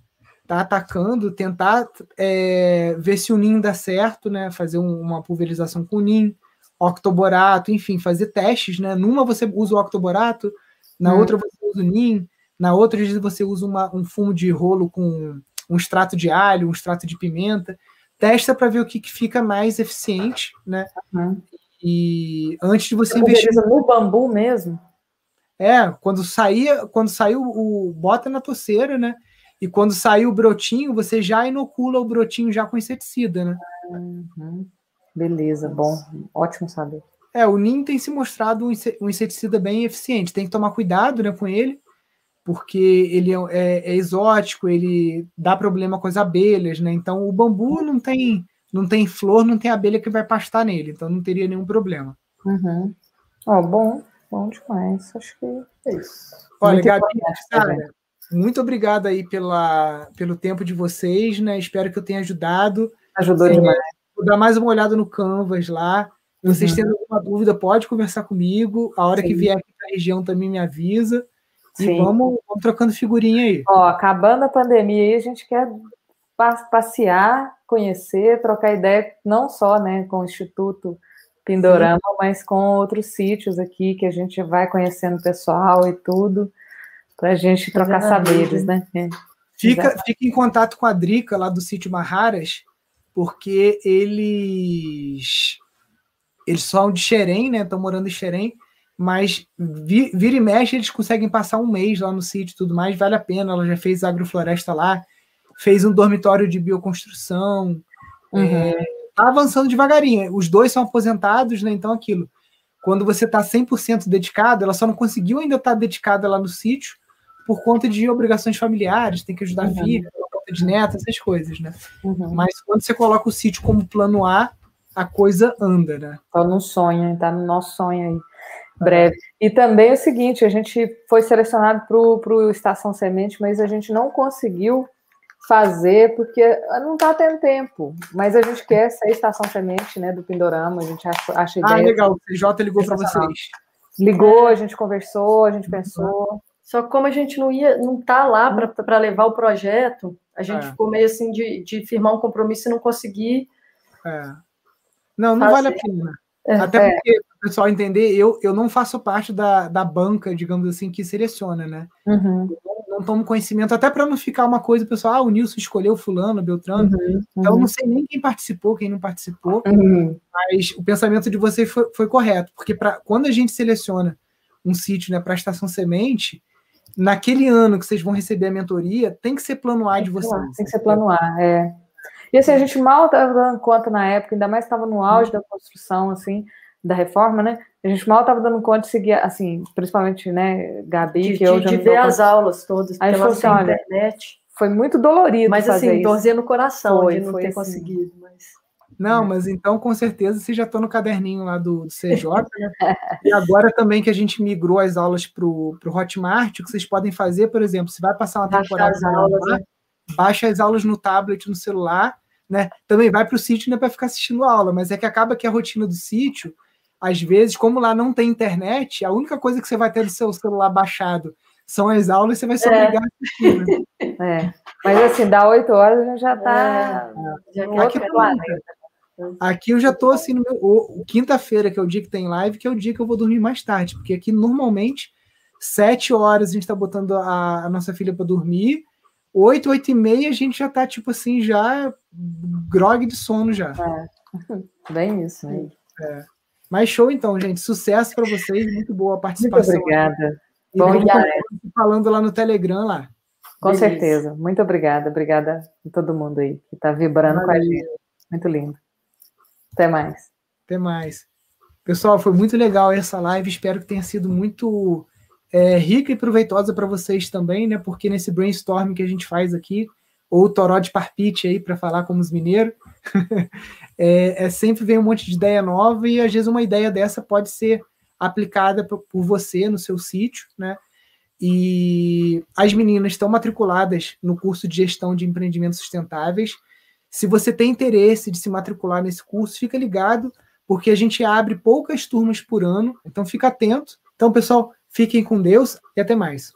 tá atacando, tentar é, ver se o ninho dá certo, né, fazer um, uma pulverização com o ninho, octoborato, enfim, fazer testes, né, numa você usa o octoborato, na hum. outra você usa o ninho, na outra, às vezes, você usa uma, um fumo de rolo com um extrato de alho, um extrato de pimenta. Testa para ver o que, que, fica mais eficiente, né? Uhum. E antes de você investir. no bambu mesmo? É, quando sair, quando saiu o. Bota na toceira, né? E quando sair o brotinho, você já inocula o brotinho já com inseticida, né? Uhum. Beleza, bom, ótimo saber. É, o NIM tem se mostrado um inseticida bem eficiente. Tem que tomar cuidado né, com ele, porque ele é, é, é, exótico, ele dá problema com as abelhas, né? Então o bambu não tem não tem flor, não tem abelha que vai pastar nele, então não teria nenhum problema. Uhum. Ó, bom, bom demais. Acho que é isso. Olha, muito Gabi, cara, muito obrigado aí pela, pelo tempo de vocês, né? Espero que eu tenha ajudado. Ajudou é, demais. Vou dar mais uma olhada no Canvas lá. Se vocês uhum. tendo alguma dúvida, pode conversar comigo. A hora Sim. que vier aqui para a região também me avisa. Sim. E vamos, vamos trocando figurinha aí. Ó, acabando a pandemia aí, a gente quer passear, conhecer, trocar ideia, não só né, com o Instituto Pindorama, Sim. mas com outros sítios aqui que a gente vai conhecendo o pessoal e tudo, para a gente trocar saberes, né? É. Fica, fica em contato com a Drica lá do sítio Marraras, porque eles eles são de Xerém, né? Estão morando em Xerém, mas vira e mexe eles conseguem passar um mês lá no sítio e tudo mais, vale a pena. Ela já fez agrofloresta lá, fez um dormitório de bioconstrução, uhum. é, tá avançando devagarinho. Os dois são aposentados, né? Então, aquilo. Quando você está 100% dedicado, ela só não conseguiu ainda estar tá dedicada lá no sítio por conta de obrigações familiares, tem que ajudar uhum. a filha, conta de neta, essas coisas, né? Uhum. Mas quando você coloca o sítio como plano A, a coisa anda, né? Tá no sonho, tá no nosso sonho aí breve. E também é o seguinte, a gente foi selecionado para o Estação Semente, mas a gente não conseguiu fazer, porque não está tendo tempo. Mas a gente quer ser estação semente né, do Pindorama, a gente acha, acha Ah, legal, o CJ ligou para vocês. Ligou, a gente conversou, a gente pensou. Só que como a gente não ia, não tá lá para levar o projeto, a gente é. ficou meio assim de, de firmar um compromisso e não conseguir. É. Não, não fazer. vale a pena. É, Até é. porque, para o pessoal entender, eu, eu não faço parte da, da banca, digamos assim, que seleciona, né? Uhum. Eu não, tomo conhecimento, até para não ficar uma coisa, pessoal, ah, o Nilson escolheu fulano, Beltrano. Uhum. Então, eu não sei nem quem participou, quem não participou, uhum. mas o pensamento de vocês foi, foi correto, porque pra, quando a gente seleciona um sítio né, para a estação semente, naquele ano que vocês vão receber a mentoria, tem que ser plano A de vocês. Tem que ser plano A, é. E assim, a gente mal estava dando conta na época, ainda mais estava no auge da construção, assim, da reforma, né? A gente mal estava dando conta de seguir, assim, principalmente, né, Gabi, de, que eu já de ver as aulas todas pela assim, internet. Foi muito dolorido Mas assim, dorzinha no coração foi, de não ter assim. conseguido, mas... Não, mas então com certeza você já está no caderninho lá do, do CJ. Né? e agora também que a gente migrou as aulas para o Hotmart, o que vocês podem fazer, por exemplo, se vai passar uma temporada aulas, lá, né? baixa as aulas no tablet, no celular, né? Também vai para o sítio né, para ficar assistindo a aula, mas é que acaba que a rotina do sítio, às vezes, como lá não tem internet, a única coisa que você vai ter do seu celular baixado são as aulas, você vai se obrigar é. a assistir. Né? É. Mas assim, dá oito horas já está. É. Já aqui, aqui eu já estou assim no meu. Quinta-feira, que é o dia que tem live, que é o dia que eu vou dormir mais tarde, porque aqui normalmente sete horas a gente está botando a, a nossa filha para dormir 8, 8 e meia a gente já tá, tipo assim, já grog de sono já. É. Bem isso, né? É. Mas show então, gente. Sucesso para vocês. Muito boa a participação. Muito obrigada. E Bom dia. Falando lá no Telegram lá. Com Beleza. certeza. Muito obrigada. Obrigada a todo mundo aí que está vibrando com a gente. Muito lindo. Até mais. Até mais. Pessoal, foi muito legal essa live. Espero que tenha sido muito é, rica e proveitosa para vocês também, né? Porque nesse brainstorm que a gente faz aqui, ou toró de parpite aí para falar como os mineiros, é, é, sempre vem um monte de ideia nova e às vezes uma ideia dessa pode ser aplicada por, por você no seu sítio, né? E as meninas estão matriculadas no curso de gestão de empreendimentos sustentáveis. Se você tem interesse de se matricular nesse curso, fica ligado, porque a gente abre poucas turmas por ano, então fica atento. Então, pessoal, Fiquem com Deus e até mais.